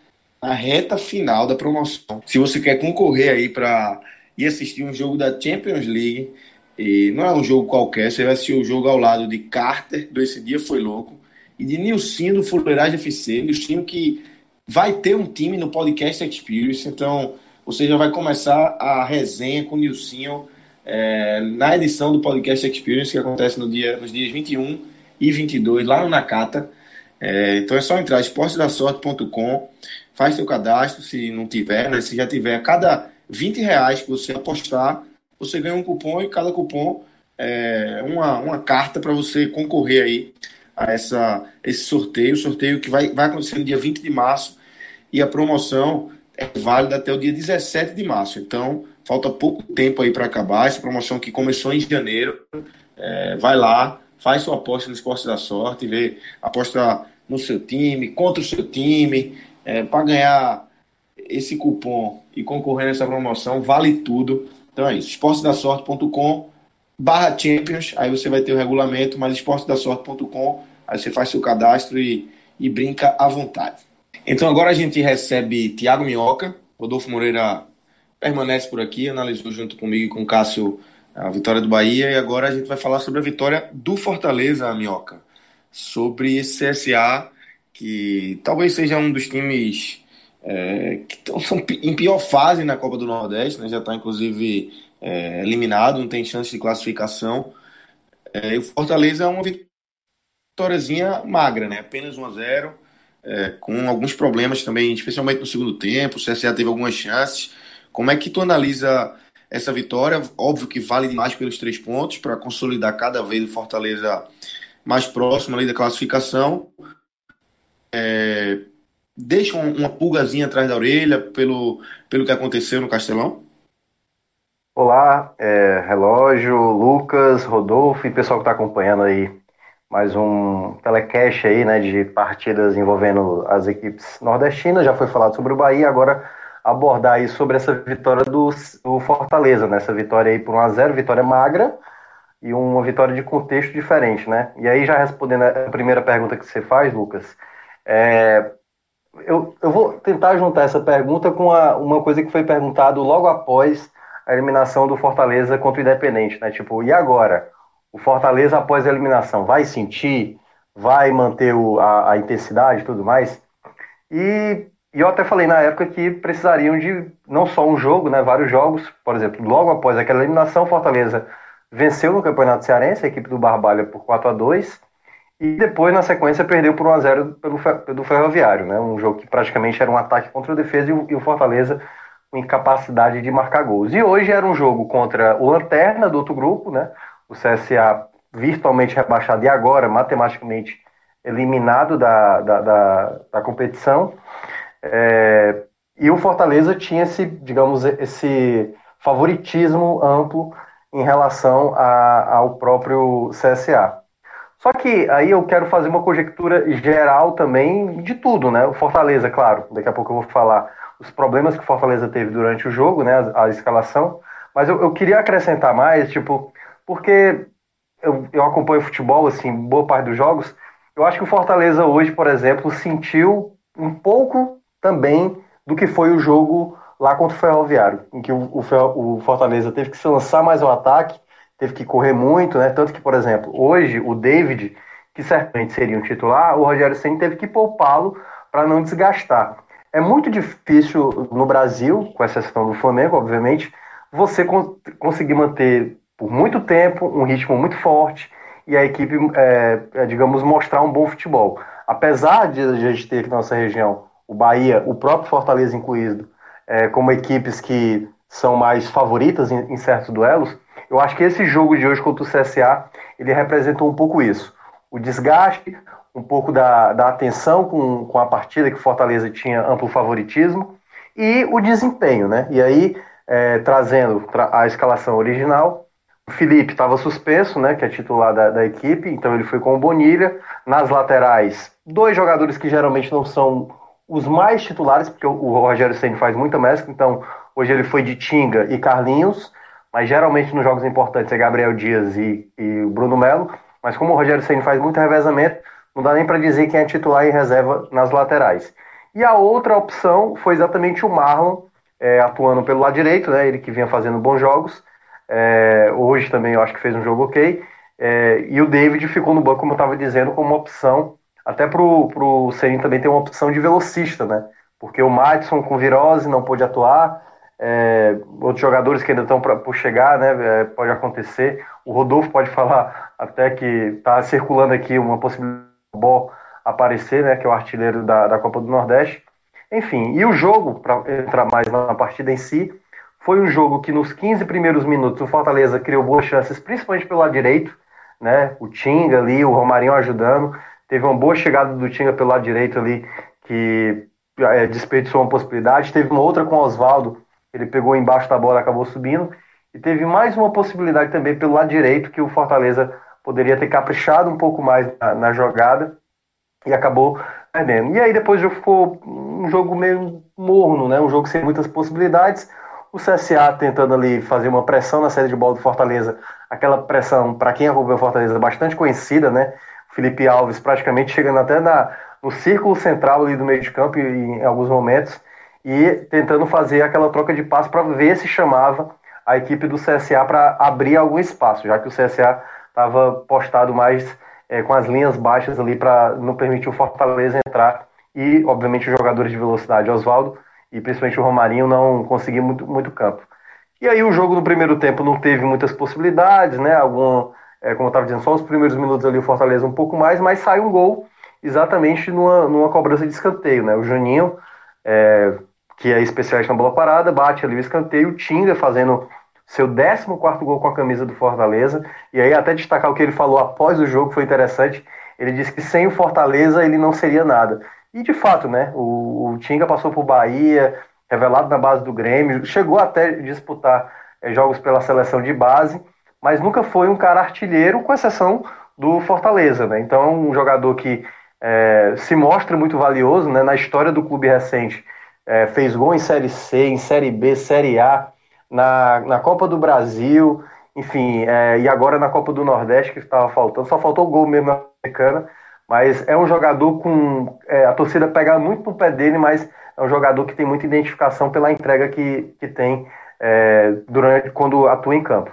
na reta final da promoção. Se você quer concorrer aí para ir assistir um jogo da Champions League, e não é um jogo qualquer, você vai assistir o um jogo ao lado de Carter, do Esse Dia Foi Louco, e de Nilcinho do Fuleiragem FC, Nilcinho que vai ter um time no Podcast Experience, então você já vai começar a resenha com o Nilcinho é, na edição do Podcast Experience, que acontece no dia, nos dias 21 e 22, lá no Nakata. É, então é só entrar esportedasorte.com, faz seu cadastro, se não tiver, né, se já tiver, cada 20 reais que você apostar, você ganha um cupom e cada cupom é uma, uma carta para você concorrer aí a essa, esse sorteio, sorteio que vai, vai acontecer no dia 20 de março e a promoção é válida até o dia 17 de março. Então, falta pouco tempo aí para acabar. Essa promoção que começou em janeiro. É, vai lá, faz sua aposta no Esporte da Sorte, vê, aposta no seu time, contra o seu time, é, para ganhar esse cupom e concorrer nessa promoção, vale tudo. Então é isso, esportedasorte.com barra Champions, aí você vai ter o regulamento, mas esportedasorte.com, aí você faz seu cadastro e, e brinca à vontade. Então agora a gente recebe Tiago Minhoca, Rodolfo Moreira permanece por aqui, analisou junto comigo e com o Cássio a vitória do Bahia e agora a gente vai falar sobre a vitória do Fortaleza, Minhoca. Sobre esse CSA, que talvez seja um dos times é, que estão em pior fase na Copa do Nordeste, né? já está inclusive é, eliminado, não tem chance de classificação. É, e o Fortaleza é uma vitóriazinha magra, né? apenas 1 a 0 é, com alguns problemas também, especialmente no segundo tempo. O CSA teve algumas chances. Como é que tu analisa essa vitória? Óbvio que vale demais pelos três pontos para consolidar cada vez o Fortaleza mais próximo ali da classificação. É, deixa uma pulgazinha atrás da orelha pelo, pelo que aconteceu no Castelão? Olá, é, Relógio, Lucas, Rodolfo e pessoal que está acompanhando aí mais um telecast aí, né, de partidas envolvendo as equipes nordestinas. Já foi falado sobre o Bahia, agora abordar aí sobre essa vitória do, do Fortaleza, né? Essa vitória aí por 1 a 0, vitória magra e uma vitória de contexto diferente, né? E aí já respondendo a primeira pergunta que você faz, Lucas, É, eu, eu vou tentar juntar essa pergunta com a, uma coisa que foi perguntado logo após a eliminação do Fortaleza contra o Independente, né? Tipo, e agora? O Fortaleza após a eliminação vai sentir, vai manter o, a, a intensidade e tudo mais? E, e, eu até falei na época que precisariam de não só um jogo, né? Vários jogos. Por exemplo, logo após aquela eliminação, Fortaleza venceu no Campeonato Cearense, a equipe do Barbalha por 4 a 2 e depois, na sequência, perdeu por 1x0 pelo, pelo Ferroviário, né? Um jogo que praticamente era um ataque contra a defesa e o, e o Fortaleza com incapacidade de marcar gols. E hoje era um jogo contra o Lanterna do outro grupo, né? O CSA virtualmente rebaixado e agora matematicamente eliminado da, da, da, da competição. É, e o Fortaleza tinha esse, digamos, esse favoritismo amplo em relação a, ao próprio CSA. Só que aí eu quero fazer uma conjectura geral também de tudo, né? O Fortaleza, claro, daqui a pouco eu vou falar os problemas que o Fortaleza teve durante o jogo, né? A, a escalação. Mas eu, eu, queria acrescentar mais, tipo, porque eu, eu acompanho futebol, assim, boa parte dos jogos. Eu acho que o Fortaleza hoje, por exemplo, sentiu um pouco também do que foi o jogo lá contra o Ferroviário, em que o, o, Fortaleza teve que se lançar mais ao ataque, teve que correr muito, né? Tanto que, por exemplo, hoje o David, que certamente seria um titular, o Rogério Senna teve que poupá-lo para não desgastar. É muito difícil no Brasil, com exceção do Flamengo, obviamente, você con conseguir manter por muito tempo um ritmo muito forte e a equipe, é, é, digamos, mostrar um bom futebol. Apesar de a gente ter aqui na nossa região o Bahia, o próprio Fortaleza incluído, é, como equipes que são mais favoritas em, em certos duelos, eu acho que esse jogo de hoje contra o CSA, ele representou um pouco isso. O desgaste, um pouco da, da atenção com, com a partida que o Fortaleza tinha amplo favoritismo e o desempenho, né? E aí, é, trazendo a escalação original, o Felipe estava suspenso, né, que é titular da, da, equipe, então ele foi com o Bonilha. Nas laterais, dois jogadores que geralmente não são os mais titulares, porque o, o Rogério Senna faz muita mescla, então hoje ele foi de Tinga e Carlinhos mas geralmente nos jogos importantes é Gabriel Dias e, e Bruno Melo. Mas como o Rogério Senna faz muito revezamento, não dá nem para dizer quem é titular e reserva nas laterais. E a outra opção foi exatamente o Marlon, é, atuando pelo lado direito, né, ele que vinha fazendo bons jogos. É, hoje também eu acho que fez um jogo ok. É, e o David ficou no banco, como eu estava dizendo, como opção, até para o Serin também ter uma opção de velocista, né? Porque o Madison com virose não pôde atuar, é, outros jogadores que ainda estão por chegar, né? É, pode acontecer. O Rodolfo pode falar até que está circulando aqui uma possibilidade de aparecer, né? Que é o artilheiro da, da Copa do Nordeste. Enfim, e o jogo, para entrar mais na partida em si, foi um jogo que nos 15 primeiros minutos o Fortaleza criou boas chances, principalmente pelo lado direito, né? O Tinga ali, o Romarinho ajudando. Teve uma boa chegada do Tinga pelo lado direito ali, que é, desperdiçou uma possibilidade. Teve uma outra com o Oswaldo, ele pegou embaixo da bola, acabou subindo. E teve mais uma possibilidade também pelo lado direito, que o Fortaleza poderia ter caprichado um pouco mais na, na jogada e acabou perdendo. E aí depois já ficou um jogo meio morno, né? um jogo sem muitas possibilidades. O CSA tentando ali fazer uma pressão na série de bola do Fortaleza, aquela pressão, para quem acompanha o Fortaleza, bastante conhecida, né? Felipe Alves praticamente chegando até na, no círculo central ali do meio de campo em, em alguns momentos e tentando fazer aquela troca de passe para ver se chamava a equipe do CSA para abrir algum espaço, já que o CSA estava postado mais é, com as linhas baixas ali para não permitir o Fortaleza entrar e, obviamente, os jogadores de velocidade, Oswaldo e principalmente o Romarinho, não conseguiam muito, muito campo. E aí o jogo no primeiro tempo não teve muitas possibilidades, né? Algum, é, como eu estava dizendo, só os primeiros minutos ali o Fortaleza um pouco mais, mas sai um gol exatamente numa, numa cobrança de escanteio, né? O Juninho é, que é especialista na bola parada, bate ali o escanteio, o Tinga fazendo seu 14 gol com a camisa do Fortaleza. E aí, até destacar o que ele falou após o jogo, foi interessante. Ele disse que sem o Fortaleza ele não seria nada. E de fato, né? O, o Tinga passou por Bahia, revelado na base do Grêmio, chegou até disputar é, jogos pela seleção de base, mas nunca foi um cara artilheiro, com exceção do Fortaleza, né? Então, um jogador que é, se mostra muito valioso né, na história do clube recente é, fez gol em Série C, em Série B, Série A, na, na Copa do Brasil, enfim, é, e agora na Copa do Nordeste, que estava faltando, só faltou o gol mesmo na americana, Mas é um jogador com. É, a torcida pega muito no pé dele, mas é um jogador que tem muita identificação pela entrega que, que tem é, durante quando atua em campo.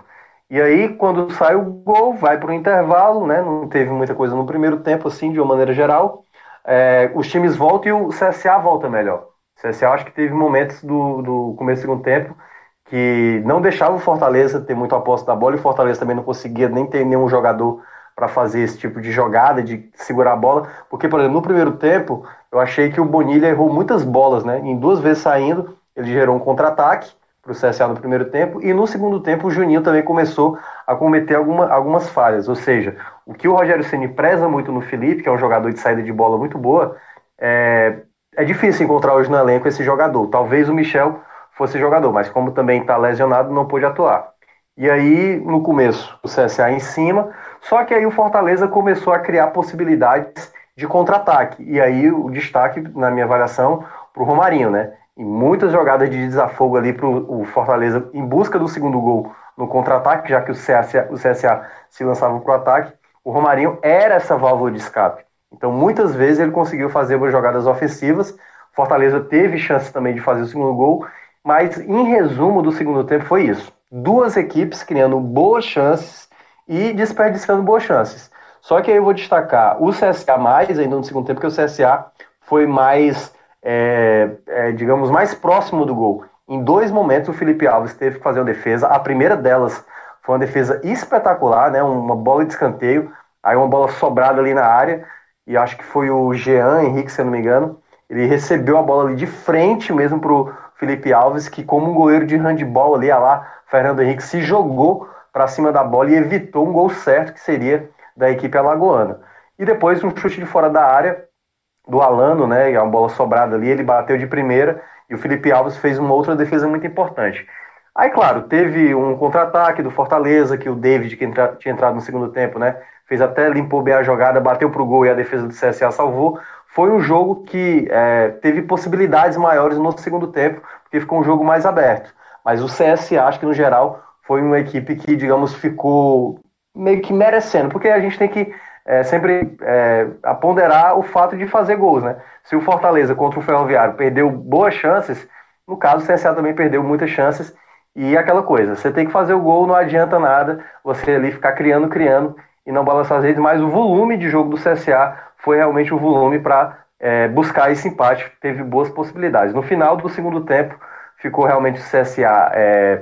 E aí, quando sai o gol, vai para o intervalo, né? Não teve muita coisa no primeiro tempo, assim, de uma maneira geral. É, os times voltam e o CSA volta melhor. O CSA acho que teve momentos do, do começo do segundo tempo que não deixava o Fortaleza ter muito a posse da bola e o Fortaleza também não conseguia nem ter nenhum jogador para fazer esse tipo de jogada, de segurar a bola. Porque, por exemplo, no primeiro tempo, eu achei que o Bonilha errou muitas bolas, né? Em duas vezes saindo, ele gerou um contra-ataque para o CSA no primeiro tempo, e no segundo tempo o Juninho também começou a cometer alguma, algumas falhas. Ou seja, o que o Rogério Ceni preza muito no Felipe, que é um jogador de saída de bola muito boa, é, é difícil encontrar hoje no elenco esse jogador. Talvez o Michel fosse jogador, mas como também está lesionado, não pôde atuar. E aí, no começo, o CSA em cima, só que aí o Fortaleza começou a criar possibilidades de contra-ataque. E aí o destaque, na minha avaliação, para o Romarinho, né? E muitas jogadas de desafogo ali para o Fortaleza em busca do segundo gol no contra-ataque, já que o CSA, o CSA se lançava para o ataque. O Romarinho era essa válvula de escape. Então, muitas vezes ele conseguiu fazer jogadas ofensivas. Fortaleza teve chance também de fazer o segundo gol, mas em resumo do segundo tempo foi isso: duas equipes criando boas chances e desperdiçando boas chances. Só que aí eu vou destacar o CSA mais ainda no segundo tempo, porque o CSA foi mais, é, é, digamos, mais próximo do gol. Em dois momentos o Felipe Alves teve que fazer uma defesa. A primeira delas foi uma defesa espetacular, né? Uma bola de escanteio, aí uma bola sobrada ali na área, e acho que foi o Jean Henrique, se eu não me engano. Ele recebeu a bola ali de frente mesmo pro Felipe Alves, que como um goleiro de handball ali, lá, Fernando Henrique se jogou para cima da bola e evitou um gol certo, que seria da equipe alagoana. E depois um chute de fora da área do Alano, né? Uma bola sobrada ali, ele bateu de primeira e o Felipe Alves fez uma outra defesa muito importante. Aí, claro, teve um contra-ataque do Fortaleza, que o David, que entra, tinha entrado no segundo tempo, né? Fez até, limpou bem a jogada, bateu pro gol e a defesa do CSA salvou. Foi um jogo que é, teve possibilidades maiores no segundo tempo, porque ficou um jogo mais aberto. Mas o CSA, acho que no geral, foi uma equipe que, digamos, ficou meio que merecendo, porque a gente tem que é, sempre é, ponderar o fato de fazer gols, né? Se o Fortaleza contra o Ferroviário perdeu boas chances, no caso o CSA também perdeu muitas chances, e aquela coisa, você tem que fazer o gol, não adianta nada você ali ficar criando, criando e não balançar as redes, mas o volume de jogo do CSA foi realmente o volume para é, buscar esse empate, teve boas possibilidades. No final do segundo tempo, ficou realmente o CSA é,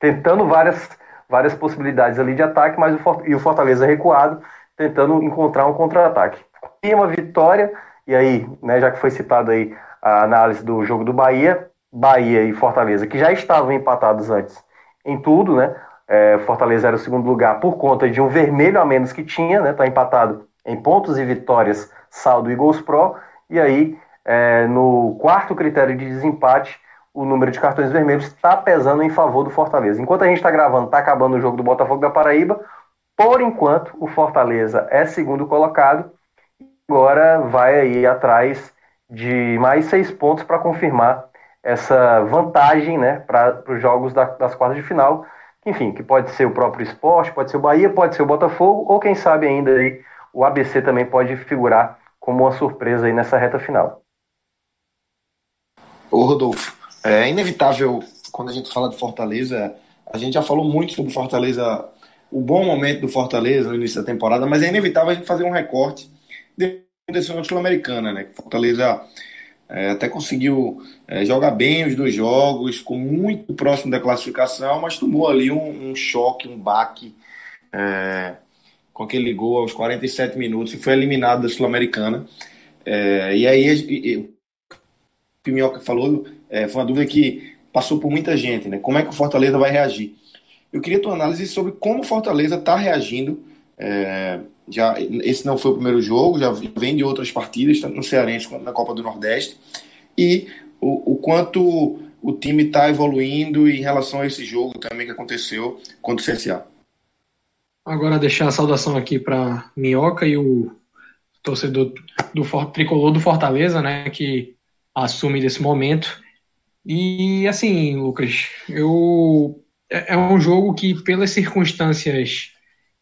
tentando várias, várias possibilidades ali de ataque, mas o, e o Fortaleza recuado, tentando encontrar um contra-ataque. E uma vitória, e aí, né, já que foi citado aí a análise do jogo do Bahia, Bahia e Fortaleza, que já estavam empatados antes em tudo, né? É, Fortaleza era o segundo lugar por conta de um vermelho a menos que tinha, né? Tá empatado em pontos e vitórias, saldo e gols pró. E aí, é, no quarto critério de desempate, o número de cartões vermelhos está pesando em favor do Fortaleza. Enquanto a gente está gravando, está acabando o jogo do Botafogo da Paraíba. Por enquanto, o Fortaleza é segundo colocado. Agora vai aí atrás de mais seis pontos para confirmar essa vantagem né, para os jogos da, das quartas de final. Enfim, que pode ser o próprio esporte, pode ser o Bahia, pode ser o Botafogo, ou quem sabe ainda aí, o ABC também pode figurar como uma surpresa aí nessa reta final. Ô Rodolfo, é inevitável, quando a gente fala de Fortaleza, a gente já falou muito sobre Fortaleza, o bom momento do Fortaleza no início da temporada, mas é inevitável a gente fazer um recorte desse Sul-Americana, né? Fortaleza é, até conseguiu é, jogar bem os dois jogos, ficou muito próximo da classificação, mas tomou ali um, um choque, um baque é, com aquele gol aos 47 minutos e foi eliminado da Sul-Americana. É, e aí, e, o Pinhoca falou, é, foi uma dúvida que passou por muita gente, né? Como é que o Fortaleza vai reagir? Eu queria tua análise sobre como o Fortaleza está reagindo. É, já esse não foi o primeiro jogo, já vem de outras partidas, tanto no Cearense quanto na Copa do Nordeste, e o, o quanto o time está evoluindo em relação a esse jogo também que aconteceu contra o CSA. Agora deixar a saudação aqui para Minhoca e o torcedor do tricolor do Fortaleza, né, que assume desse momento. E assim, Lucas, eu é, é um jogo que pelas circunstâncias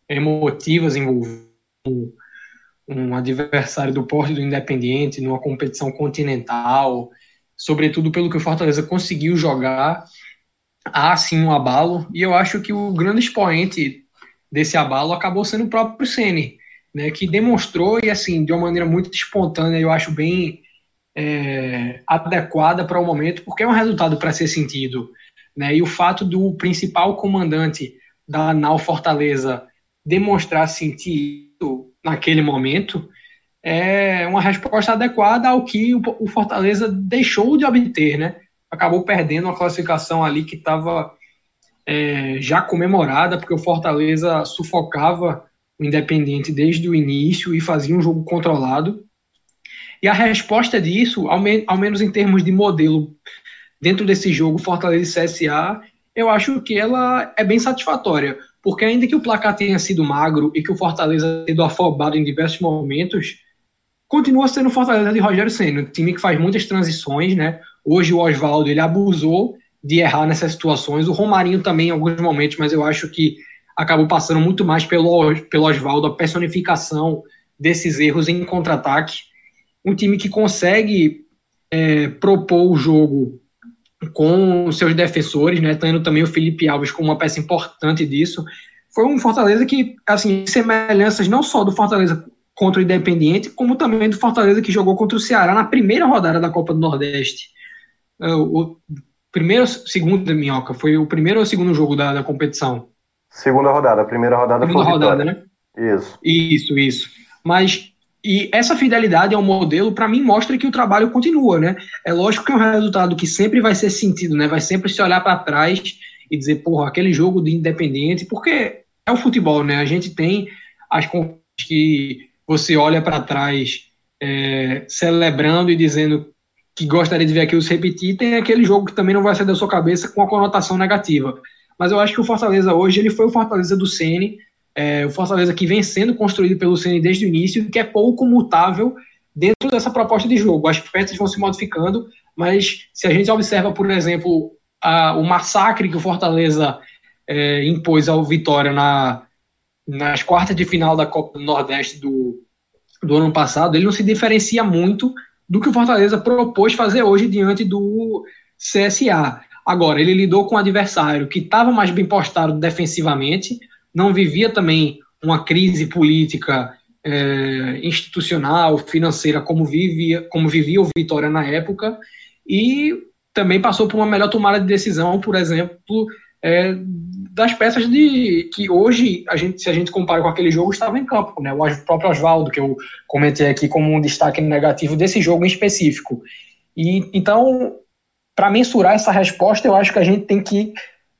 emotivas envolvidas um adversário do porte do Independiente numa competição continental, sobretudo pelo que o Fortaleza conseguiu jogar, há sim um abalo, e eu acho que o grande expoente desse abalo acabou sendo o próprio Ceni, né, que demonstrou, e assim, de uma maneira muito espontânea, eu acho bem é, adequada para o momento, porque é um resultado para ser sentido. Né, e o fato do principal comandante da Nau Fortaleza demonstrar sentido naquele momento é uma resposta adequada ao que o Fortaleza deixou de obter, né? Acabou perdendo uma classificação ali que estava é, já comemorada, porque o Fortaleza sufocava o Independente desde o início e fazia um jogo controlado. E a resposta disso, ao, me ao menos em termos de modelo, dentro desse jogo Fortaleza e CSA, eu acho que ela é bem satisfatória. Porque ainda que o placar tenha sido magro e que o Fortaleza tenha sido afobado em diversos momentos, continua sendo o Fortaleza de Rogério Senna, um time que faz muitas transições, né? Hoje o Oswaldo ele abusou de errar nessas situações, o Romarinho também em alguns momentos, mas eu acho que acabou passando muito mais pelo, pelo Oswaldo, a personificação desses erros em contra-ataque. Um time que consegue é, propor o jogo com seus defensores, né, tendo também o Felipe Alves como uma peça importante disso. Foi um Fortaleza que, assim, semelhanças não só do Fortaleza contra o Independiente, como também do Fortaleza que jogou contra o Ceará na primeira rodada da Copa do Nordeste. É, o primeiro, segundo, Minhoca, foi o primeiro ou segundo jogo da, da competição? Segunda rodada, a primeira rodada Segunda foi rodada, né? Isso. Isso, isso. Mas e essa fidelidade ao modelo, para mim, mostra que o trabalho continua, né? É lógico que é um resultado que sempre vai ser sentido, né? Vai sempre se olhar para trás e dizer, porra, aquele jogo de independente, porque é o futebol, né? A gente tem as que você olha para trás é, celebrando e dizendo que gostaria de ver aquilo se repetir, tem aquele jogo que também não vai sair da sua cabeça com a conotação negativa. Mas eu acho que o Fortaleza hoje, ele foi o Fortaleza do Ceni é, o Fortaleza que vem sendo construído pelo CN desde o início que é pouco mutável dentro dessa proposta de jogo. As peças vão se modificando, mas se a gente observa, por exemplo, a, o massacre que o Fortaleza é, impôs ao Vitória na, nas quartas de final da Copa do Nordeste do, do ano passado, ele não se diferencia muito do que o Fortaleza propôs fazer hoje diante do CSA. Agora, ele lidou com um adversário que estava mais bem postado defensivamente, não vivia também uma crise política é, institucional, financeira, como vivia, como vivia o Vitória na época, e também passou por uma melhor tomada de decisão, por exemplo, é, das peças de que hoje a gente, se a gente compara com aquele jogo, estava em campo, né? O próprio Oswaldo que eu comentei aqui como um destaque negativo desse jogo em específico. E então, para mensurar essa resposta, eu acho que a gente tem que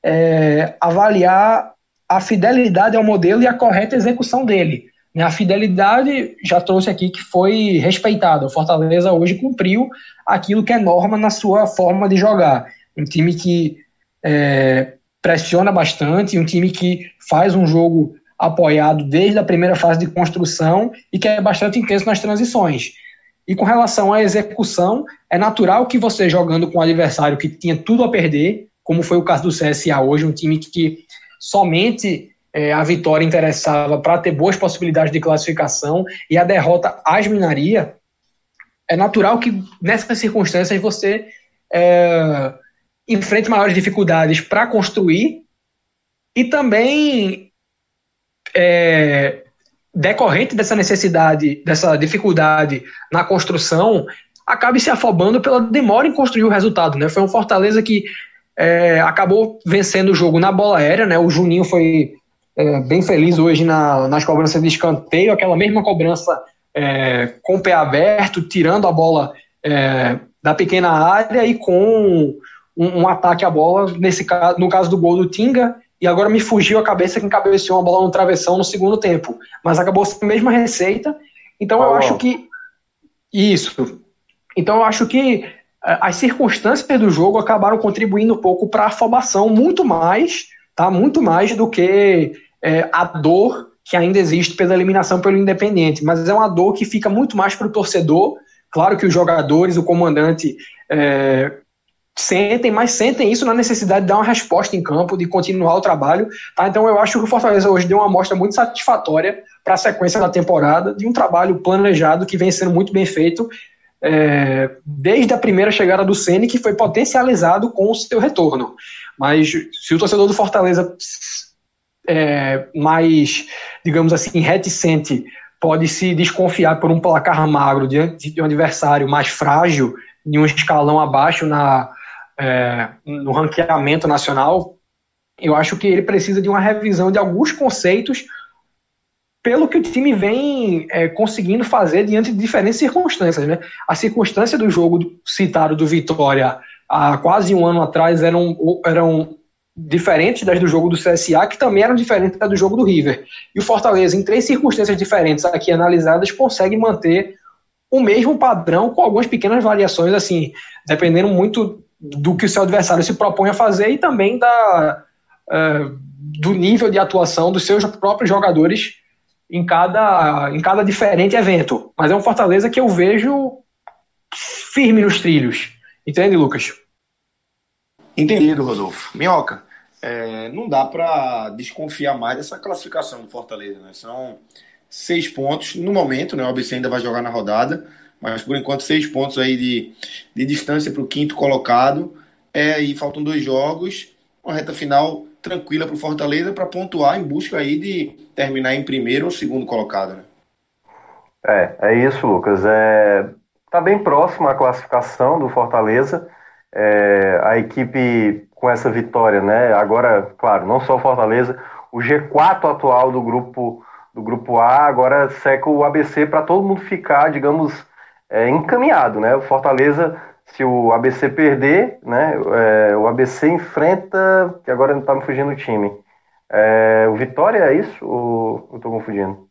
é, avaliar a fidelidade ao modelo e a correta execução dele. Né? A fidelidade, já trouxe aqui que foi respeitada. O Fortaleza hoje cumpriu aquilo que é norma na sua forma de jogar. Um time que é, pressiona bastante, um time que faz um jogo apoiado desde a primeira fase de construção e que é bastante intenso nas transições. E com relação à execução, é natural que você jogando com um adversário que tinha tudo a perder, como foi o caso do CSA hoje, um time que somente é, a vitória interessava para ter boas possibilidades de classificação e a derrota asminaria, é natural que nessas circunstâncias você é, enfrente maiores dificuldades para construir e também é, decorrente dessa necessidade, dessa dificuldade na construção, acabe se afobando pela demora em construir o resultado. Né? Foi um Fortaleza que é, acabou vencendo o jogo na bola aérea, né? O Juninho foi é, bem feliz hoje na, nas cobranças de escanteio, aquela mesma cobrança é, com o pé aberto, tirando a bola é, da pequena área e com um, um, ataque à bola, nesse caso, no caso do gol do Tinga, e agora me fugiu a cabeça que encabeceou a bola no travessão no segundo tempo. Mas acabou sendo a mesma receita. Então oh. eu acho que. Isso. Então eu acho que as circunstâncias do jogo acabaram contribuindo um pouco para a afobação, muito mais, tá? Muito mais do que é, a dor que ainda existe pela eliminação pelo Independente. Mas é uma dor que fica muito mais para o torcedor. Claro que os jogadores, o comandante, é, sentem, mas sentem isso na necessidade de dar uma resposta em campo, de continuar o trabalho. Tá? Então eu acho que o Fortaleza hoje deu uma amostra muito satisfatória para a sequência da temporada, de um trabalho planejado que vem sendo muito bem feito é, desde a primeira chegada do Ceni, que foi potencializado com o seu retorno. Mas se o torcedor do Fortaleza é, mais, digamos assim, reticente pode se desconfiar por um placar magro diante de um adversário mais frágil, em um escalão abaixo na, é, no ranqueamento nacional, eu acho que ele precisa de uma revisão de alguns conceitos pelo que o time vem é, conseguindo fazer diante de diferentes circunstâncias. Né? A circunstância do jogo citado do Vitória há quase um ano atrás eram, eram diferentes das do jogo do CSA, que também eram diferentes das do jogo do River. E o Fortaleza, em três circunstâncias diferentes aqui analisadas, consegue manter o mesmo padrão com algumas pequenas variações, assim, dependendo muito do que o seu adversário se propõe a fazer e também da, uh, do nível de atuação dos seus próprios jogadores em cada, em cada diferente evento. Mas é um Fortaleza que eu vejo firme nos trilhos. Entende, Lucas? Entendido, Rodolfo. Minhoca, é, não dá para desconfiar mais dessa classificação do Fortaleza. Né? São seis pontos no momento, né? o ABC ainda vai jogar na rodada, mas por enquanto seis pontos aí de, de distância para o quinto colocado. É, e faltam dois jogos, uma reta final tranquila para o Fortaleza para pontuar em busca aí de terminar em primeiro ou segundo colocado. Né? É, é isso, Lucas. É, tá bem próximo a classificação do Fortaleza. É, a equipe com essa vitória, né? Agora, claro, não só o Fortaleza, o G4 atual do grupo do grupo A agora seca o ABC para todo mundo ficar, digamos, é, encaminhado, né? O Fortaleza, se o ABC perder, né? É, o ABC enfrenta, que agora não está me fugindo o time. É, o Vitória é isso? Ou eu estou confundindo?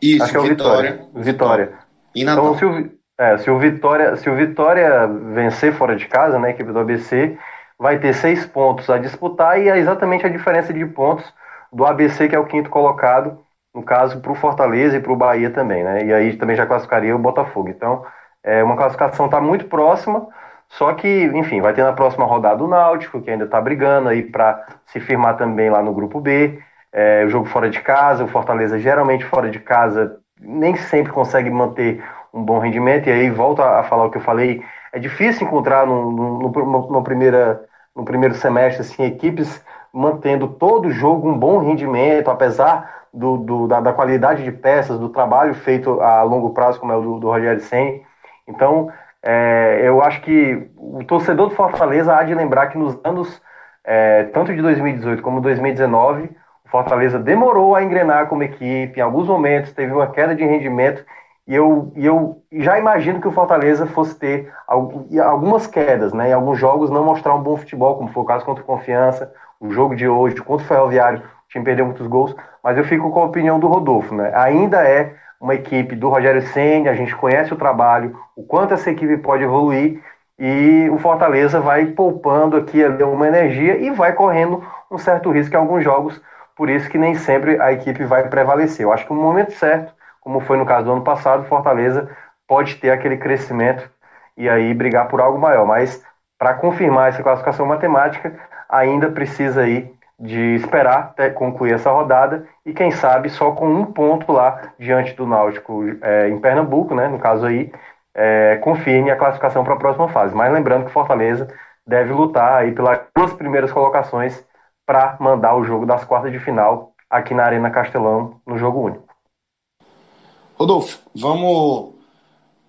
Isso, Acho que é o Vitória. Vitória. Vitória. Então, se o, é, se o Vitória, se o Vitória vencer fora de casa, né, equipe do ABC, vai ter seis pontos a disputar e é exatamente a diferença de pontos do ABC, que é o quinto colocado, no caso, para o Fortaleza e para o Bahia também, né? E aí também já classificaria o Botafogo. Então, é uma classificação está muito próxima, só que, enfim, vai ter na próxima rodada o Náutico, que ainda está brigando aí para se firmar também lá no grupo B. É, o jogo fora de casa, o Fortaleza geralmente fora de casa nem sempre consegue manter um bom rendimento, e aí volto a, a falar o que eu falei, é difícil encontrar no, no, primeira, no primeiro semestre assim, equipes mantendo todo o jogo um bom rendimento, apesar do, do da, da, qualidade de peças, do trabalho feito a longo prazo, como é o do, do Rogério Senni. Então, é, eu acho que o torcedor do Fortaleza há de lembrar que nos anos, é, tanto de 2018 como 2019, o Fortaleza demorou a engrenar como equipe, em alguns momentos teve uma queda de rendimento e eu, e eu já imagino que o Fortaleza fosse ter algumas quedas, né? Em alguns jogos não mostrar um bom futebol, como foi o caso contra o Confiança, o jogo de hoje, contra o Ferroviário, o time perdeu muitos gols, mas eu fico com a opinião do Rodolfo, né? Ainda é uma equipe do Rogério Senna, a gente conhece o trabalho, o quanto essa equipe pode evoluir, e o Fortaleza vai poupando aqui uma energia e vai correndo um certo risco em alguns jogos, por isso que nem sempre a equipe vai prevalecer. Eu acho que no momento certo como foi no caso do ano passado, Fortaleza pode ter aquele crescimento e aí brigar por algo maior. Mas para confirmar essa classificação matemática, ainda precisa aí de esperar até concluir essa rodada e quem sabe só com um ponto lá diante do Náutico é, em Pernambuco, né? No caso aí, é, confirme a classificação para a próxima fase. Mas lembrando que Fortaleza deve lutar aí pelas duas primeiras colocações para mandar o jogo das quartas de final aqui na Arena Castelão no jogo único. Rodolfo, vamos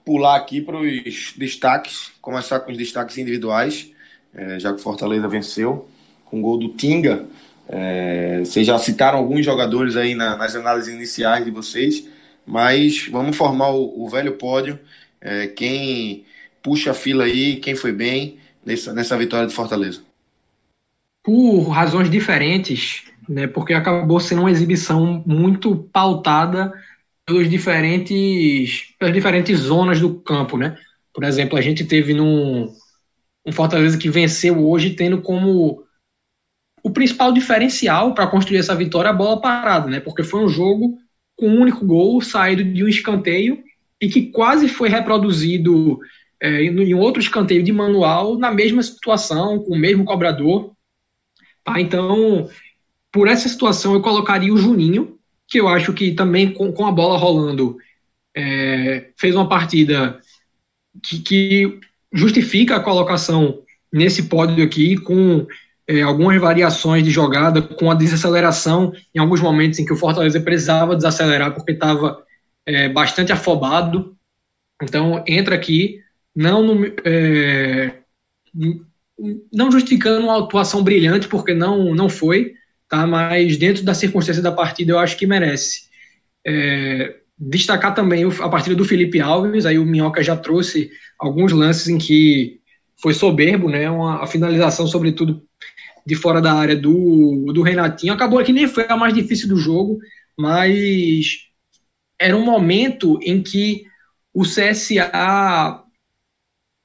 pular aqui para os destaques, começar com os destaques individuais, é, já que Fortaleza venceu com gol do Tinga. É, vocês já citaram alguns jogadores aí na, nas análises iniciais de vocês, mas vamos formar o, o velho pódio. É, quem puxa a fila aí, quem foi bem nessa, nessa vitória de Fortaleza? Por razões diferentes, né, porque acabou sendo uma exibição muito pautada pelos diferentes, pelas diferentes zonas do campo, né? Por exemplo, a gente teve num, um Fortaleza que venceu hoje tendo como o principal diferencial para construir essa vitória a bola parada, né? Porque foi um jogo com um único gol saído de um escanteio e que quase foi reproduzido é, em outro escanteio de manual, na mesma situação, com o mesmo cobrador. Tá? Então, por essa situação, eu colocaria o Juninho, que eu acho que também com, com a bola rolando é, fez uma partida que, que, justifica a colocação nesse pódio aqui, com é, algumas variações de jogada, com a desaceleração em alguns momentos em que o Fortaleza precisava desacelerar porque estava é, bastante afobado. Então, entra aqui, não, no, é, não justificando uma atuação brilhante, porque não, não foi, tá? mas dentro da circunstância da partida eu acho que merece. É, destacar também a partida do Felipe Alves, aí o Minhoca já trouxe alguns lances em que foi soberbo, né? Uma, a finalização, sobretudo de fora da área do, do Renatinho. Acabou que nem foi a mais difícil do jogo, mas era um momento em que o CSA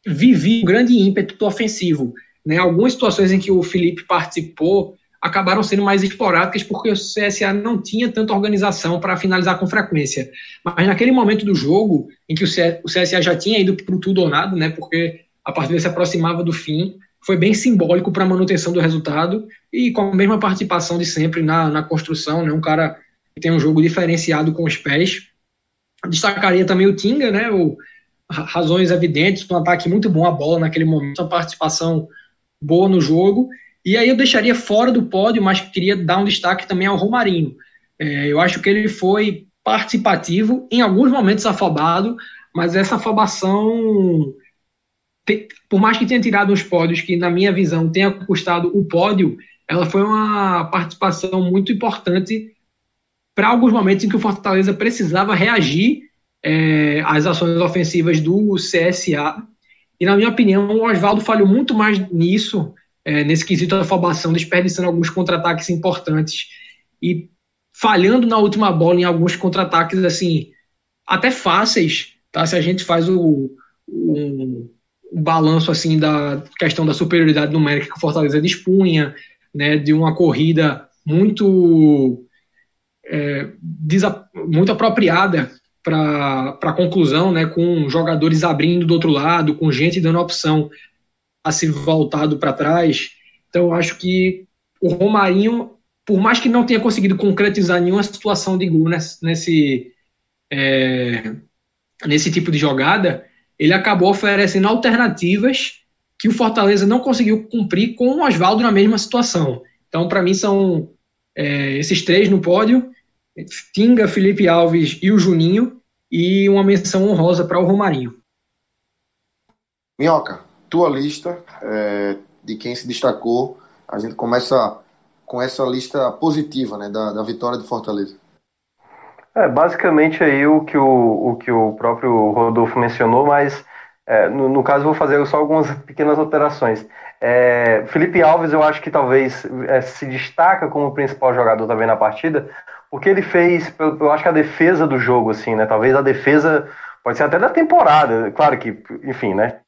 vivia um grande ímpeto ofensivo. Né? Algumas situações em que o Felipe participou acabaram sendo mais esporádicas porque o CSA não tinha tanta organização para finalizar com frequência. Mas naquele momento do jogo, em que o CSA já tinha ido para tudo ou nada, né, porque a partida se aproximava do fim, foi bem simbólico para a manutenção do resultado e com a mesma participação de sempre na, na construção, né, um cara que tem um jogo diferenciado com os pés. Destacaria também o Tinga, né, o, razões evidentes, um ataque muito bom à bola naquele momento, uma participação boa no jogo e aí eu deixaria fora do pódio, mas queria dar um destaque também ao Romarinho. É, eu acho que ele foi participativo, em alguns momentos afobado, mas essa afobação, por mais que tenha tirado os pódios, que na minha visão tenha custado o pódio, ela foi uma participação muito importante para alguns momentos em que o Fortaleza precisava reagir é, às ações ofensivas do CSA. E, na minha opinião, o Oswaldo falhou muito mais nisso é, nesse quesito da afobação, desperdiçando alguns contra-ataques importantes e falhando na última bola em alguns contra-ataques assim até fáceis, tá? Se a gente faz o, o, balanço assim da questão da superioridade numérica que o Fortaleza dispunha, né, de uma corrida muito é, muito apropriada para a conclusão, né, com jogadores abrindo do outro lado, com gente dando opção a se voltado para trás. Então, eu acho que o Romarinho, por mais que não tenha conseguido concretizar nenhuma situação de gol nesse, nesse, é, nesse tipo de jogada, ele acabou oferecendo alternativas que o Fortaleza não conseguiu cumprir com o Oswaldo na mesma situação. Então, para mim, são é, esses três no pódio: Tinga, Felipe Alves e o Juninho, e uma menção honrosa para o Romarinho. Minhoca, tua lista é, de quem se destacou. A gente começa com essa lista positiva né, da, da vitória de Fortaleza. É, basicamente aí o que o, o que o próprio Rodolfo mencionou, mas é, no, no, caso vou fazer só algumas pequenas alterações. É, Felipe Alves eu acho que talvez é, se destaca como principal jogador também na partida, porque ele fez, eu, eu acho que a defesa do jogo, assim, né? Talvez a defesa pode ser até da temporada, claro que, enfim, né?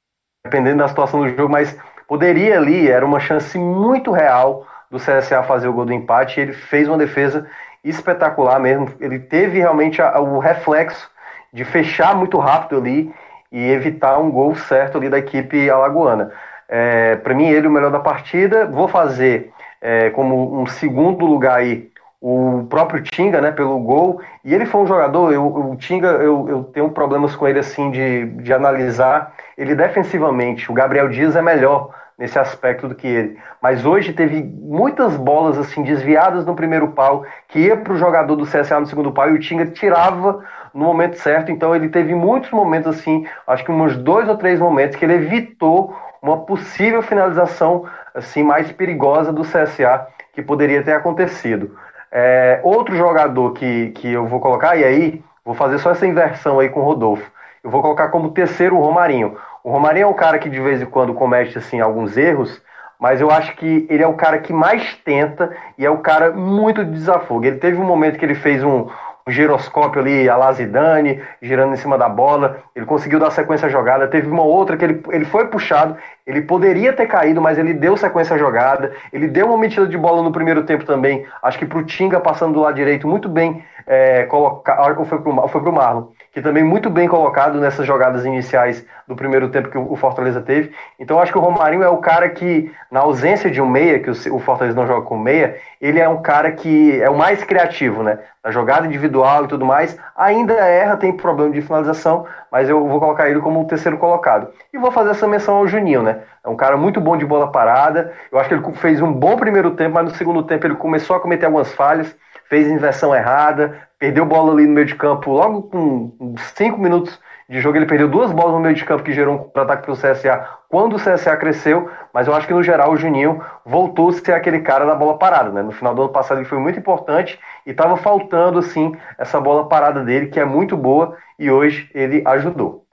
dependendo da situação do jogo, mas poderia ali, era uma chance muito real do CSA fazer o gol do empate, e ele fez uma defesa espetacular mesmo, ele teve realmente a, o reflexo de fechar muito rápido ali e evitar um gol certo ali da equipe alagoana. É, Para mim, ele o melhor da partida. Vou fazer é, como um segundo lugar aí o próprio Tinga, né, pelo gol. E ele foi um jogador, eu, o Tinga, eu, eu tenho problemas com ele assim de, de analisar ele defensivamente. O Gabriel Dias é melhor nesse aspecto do que ele. Mas hoje teve muitas bolas assim desviadas no primeiro pau, que ia para o jogador do CSA no segundo pau e o Tinga tirava no momento certo. Então ele teve muitos momentos assim, acho que uns dois ou três momentos que ele evitou uma possível finalização assim mais perigosa do CSA que poderia ter acontecido. É, outro jogador que, que eu vou colocar, e aí vou fazer só essa inversão aí com o Rodolfo. Eu vou colocar como terceiro o Romarinho. O Romarinho é um cara que de vez em quando comete assim, alguns erros, mas eu acho que ele é o cara que mais tenta e é o cara muito de desafogo. Ele teve um momento que ele fez um, um giroscópio ali, a Lazidane, girando em cima da bola. Ele conseguiu dar sequência à jogada. Teve uma outra que ele, ele foi puxado, ele poderia ter caído, mas ele deu sequência à jogada. Ele deu uma metida de bola no primeiro tempo também. Acho que pro Tinga passando do lado direito, muito bem é, colocado. Ou foi foi pro Marlon que também muito bem colocado nessas jogadas iniciais do primeiro tempo que o Fortaleza teve. Então acho que o Romarinho é o cara que, na ausência de um meia, que o Fortaleza não joga com meia, ele é um cara que é o mais criativo, né? Na jogada individual e tudo mais, ainda erra, tem problema de finalização, mas eu vou colocar ele como o terceiro colocado. E vou fazer essa menção ao Juninho, né? É um cara muito bom de bola parada. Eu acho que ele fez um bom primeiro tempo, mas no segundo tempo ele começou a cometer algumas falhas, fez inversão errada, perdeu bola ali no meio de campo logo com cinco minutos de jogo. Ele perdeu duas bolas no meio de campo que gerou um contra-ataque para o CSA quando o CSA cresceu, mas eu acho que no geral o Juninho voltou a ser aquele cara da bola parada. Né? No final do ano passado ele foi muito importante e estava faltando assim essa bola parada dele, que é muito boa, e hoje ele ajudou.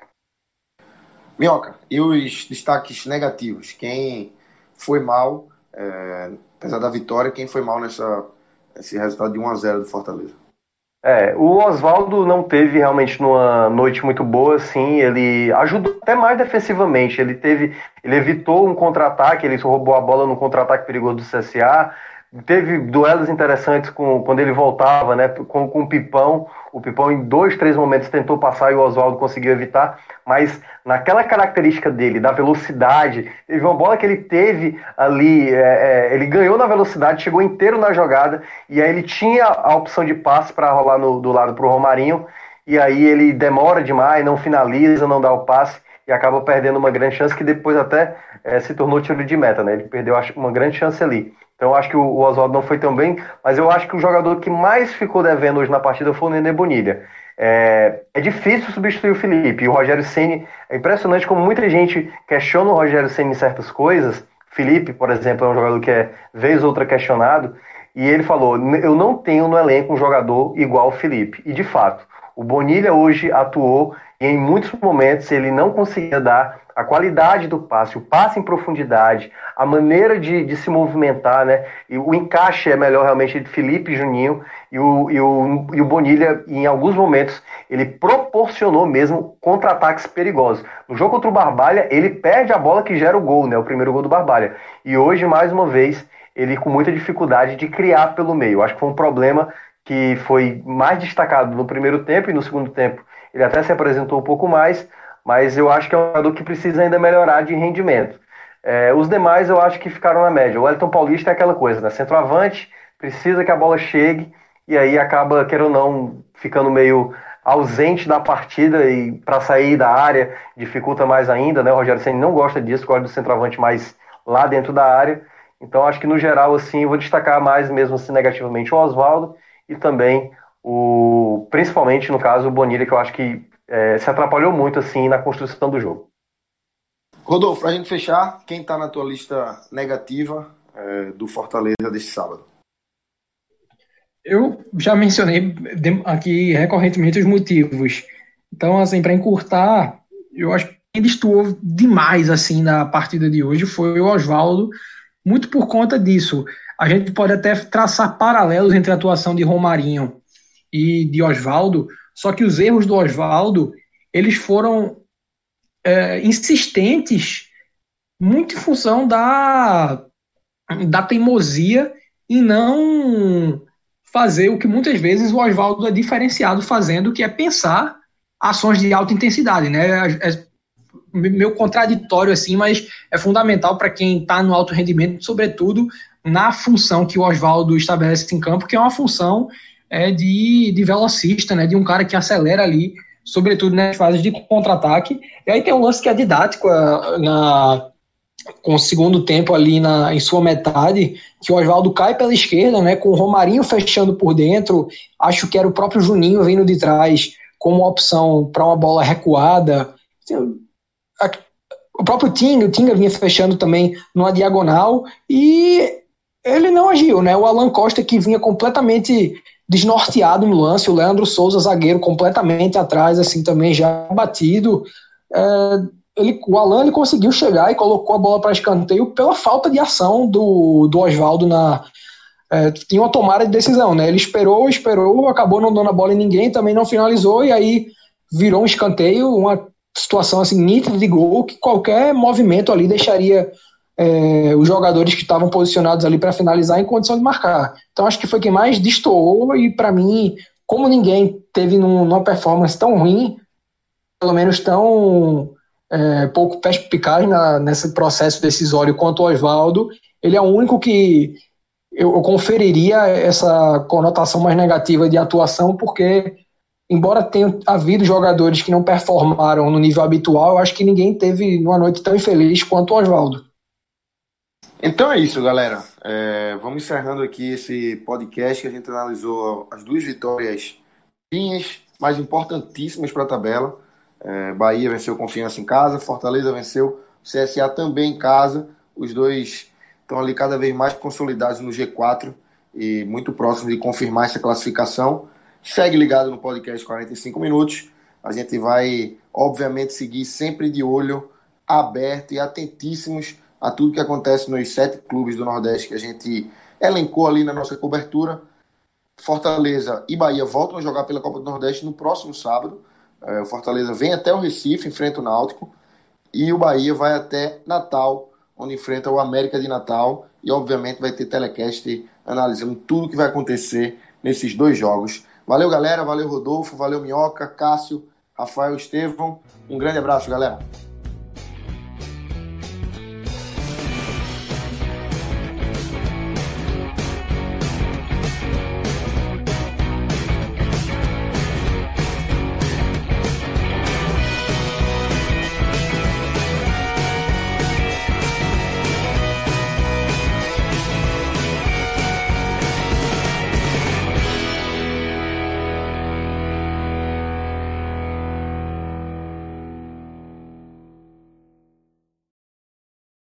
Minhoca, e os destaques negativos? Quem foi mal, é, apesar da vitória, quem foi mal nessa, esse resultado de 1 a 0 do Fortaleza? É, o Oswaldo não teve realmente numa noite muito boa, assim, ele ajudou até mais defensivamente, ele teve, ele evitou um contra-ataque, ele roubou a bola no contra-ataque perigoso do CSA, teve duelos interessantes com, quando ele voltava, né, com, com o Pipão. O Pipão, em dois, três momentos, tentou passar e o Oswaldo conseguiu evitar, mas naquela característica dele, da velocidade, teve uma bola que ele teve ali, é, é, ele ganhou na velocidade, chegou inteiro na jogada, e aí ele tinha a opção de passe para rolar no, do lado para o Romarinho, e aí ele demora demais, não finaliza, não dá o passe, e acaba perdendo uma grande chance que depois até é, se tornou tiro de meta, né? Ele perdeu uma grande chance ali. Então eu acho que o Oswaldo não foi tão bem, mas eu acho que o jogador que mais ficou devendo hoje na partida foi o Nenê Bonilha. É, é difícil substituir o Felipe. E o Rogério Ceni é impressionante como muita gente questiona o Rogério Ceni em certas coisas. Felipe, por exemplo, é um jogador que é vez ou outra questionado. E ele falou: Eu não tenho no elenco um jogador igual o Felipe. E de fato, o Bonilha hoje atuou e em muitos momentos ele não conseguia dar a qualidade do passe, o passe em profundidade, a maneira de, de se movimentar, né? E o encaixe é melhor realmente de Felipe e Juninho e o, e o, e o Bonilha, em alguns momentos, ele proporcionou mesmo contra-ataques perigosos. No jogo contra o Barbalha, ele perde a bola que gera o gol, né? O primeiro gol do Barbalha. E hoje, mais uma vez, ele com muita dificuldade de criar pelo meio. Acho que foi um problema que foi mais destacado no primeiro tempo e no segundo tempo ele até se apresentou um pouco mais, mas eu acho que é um jogador que precisa ainda melhorar de rendimento. É, os demais eu acho que ficaram na média. O Elton Paulista é aquela coisa, né? Centroavante, precisa que a bola chegue e aí acaba, quer ou não, ficando meio ausente da partida e para sair da área dificulta mais ainda, né? O Rogério Senna não gosta disso, gosta do centroavante mais lá dentro da área. Então acho que no geral assim, vou destacar mais mesmo assim negativamente o Oswaldo e também o principalmente no caso o Bonilha que eu acho que é, se atrapalhou muito assim na construção do jogo. Rodolfo, para a gente fechar, quem está na tua lista negativa é, do Fortaleza deste sábado? Eu já mencionei aqui recorrentemente os motivos. Então, assim, para encurtar, eu acho que quem destoou demais assim na partida de hoje foi o Oswaldo, muito por conta disso. A gente pode até traçar paralelos entre a atuação de Romarinho e de Oswaldo, só que os erros do Oswaldo eles foram é, insistentes muito em função da, da teimosia em não fazer o que muitas vezes o Oswaldo é diferenciado fazendo, que é pensar ações de alta intensidade, né? É, é meio contraditório assim, mas é fundamental para quem está no alto rendimento, sobretudo na função que o Oswaldo estabelece em campo, que é uma função é, de, de velocista, né? De um cara que acelera ali sobretudo nas fases de contra-ataque. E aí tem um lance que é didático é, na, com o segundo tempo ali na, em sua metade, que o Oswaldo cai pela esquerda, né, com o Romarinho fechando por dentro, acho que era o próprio Juninho vindo de trás como opção para uma bola recuada. O próprio Tinga, o Tinga vinha fechando também numa diagonal e ele não agiu, né? O Alan Costa que vinha completamente desnorteado no lance, o Leandro Souza, zagueiro, completamente atrás, assim, também já batido. É, ele, o Alan ele conseguiu chegar e colocou a bola para escanteio pela falta de ação do, do Oswaldo na. É, tinha uma tomada de decisão, né? Ele esperou, esperou, acabou não dando a bola em ninguém, também não finalizou, e aí virou um escanteio, uma situação assim nítida de gol que qualquer movimento ali deixaria é, os jogadores que estavam posicionados ali para finalizar em condição de marcar. Então acho que foi quem mais destoou e para mim como ninguém teve num, numa performance tão ruim, pelo menos tão é, pouco perspicaz na, nesse processo decisório quanto o Oswaldo, ele é o único que eu, eu conferiria essa conotação mais negativa de atuação, porque embora tenha havido jogadores que não performaram no nível habitual, eu acho que ninguém teve uma noite tão infeliz quanto o Oswaldo. Então é isso, galera. É, vamos encerrando aqui esse podcast que a gente analisou as duas vitórias minhas, mais importantíssimas para a tabela. É, Bahia venceu Confiança em casa, Fortaleza venceu CSA também em casa. Os dois estão ali cada vez mais consolidados no G4 e muito próximos de confirmar essa classificação. Segue ligado no podcast 45 minutos. A gente vai, obviamente, seguir sempre de olho aberto e atentíssimos a tudo que acontece nos sete clubes do Nordeste que a gente elencou ali na nossa cobertura. Fortaleza e Bahia voltam a jogar pela Copa do Nordeste no próximo sábado. É, o Fortaleza vem até o Recife, enfrenta o Náutico. E o Bahia vai até Natal, onde enfrenta o América de Natal. E, obviamente, vai ter telecast analisando tudo que vai acontecer nesses dois jogos. Valeu, galera. Valeu, Rodolfo. Valeu, Minhoca, Cássio, Rafael Estevão. Um grande abraço, galera.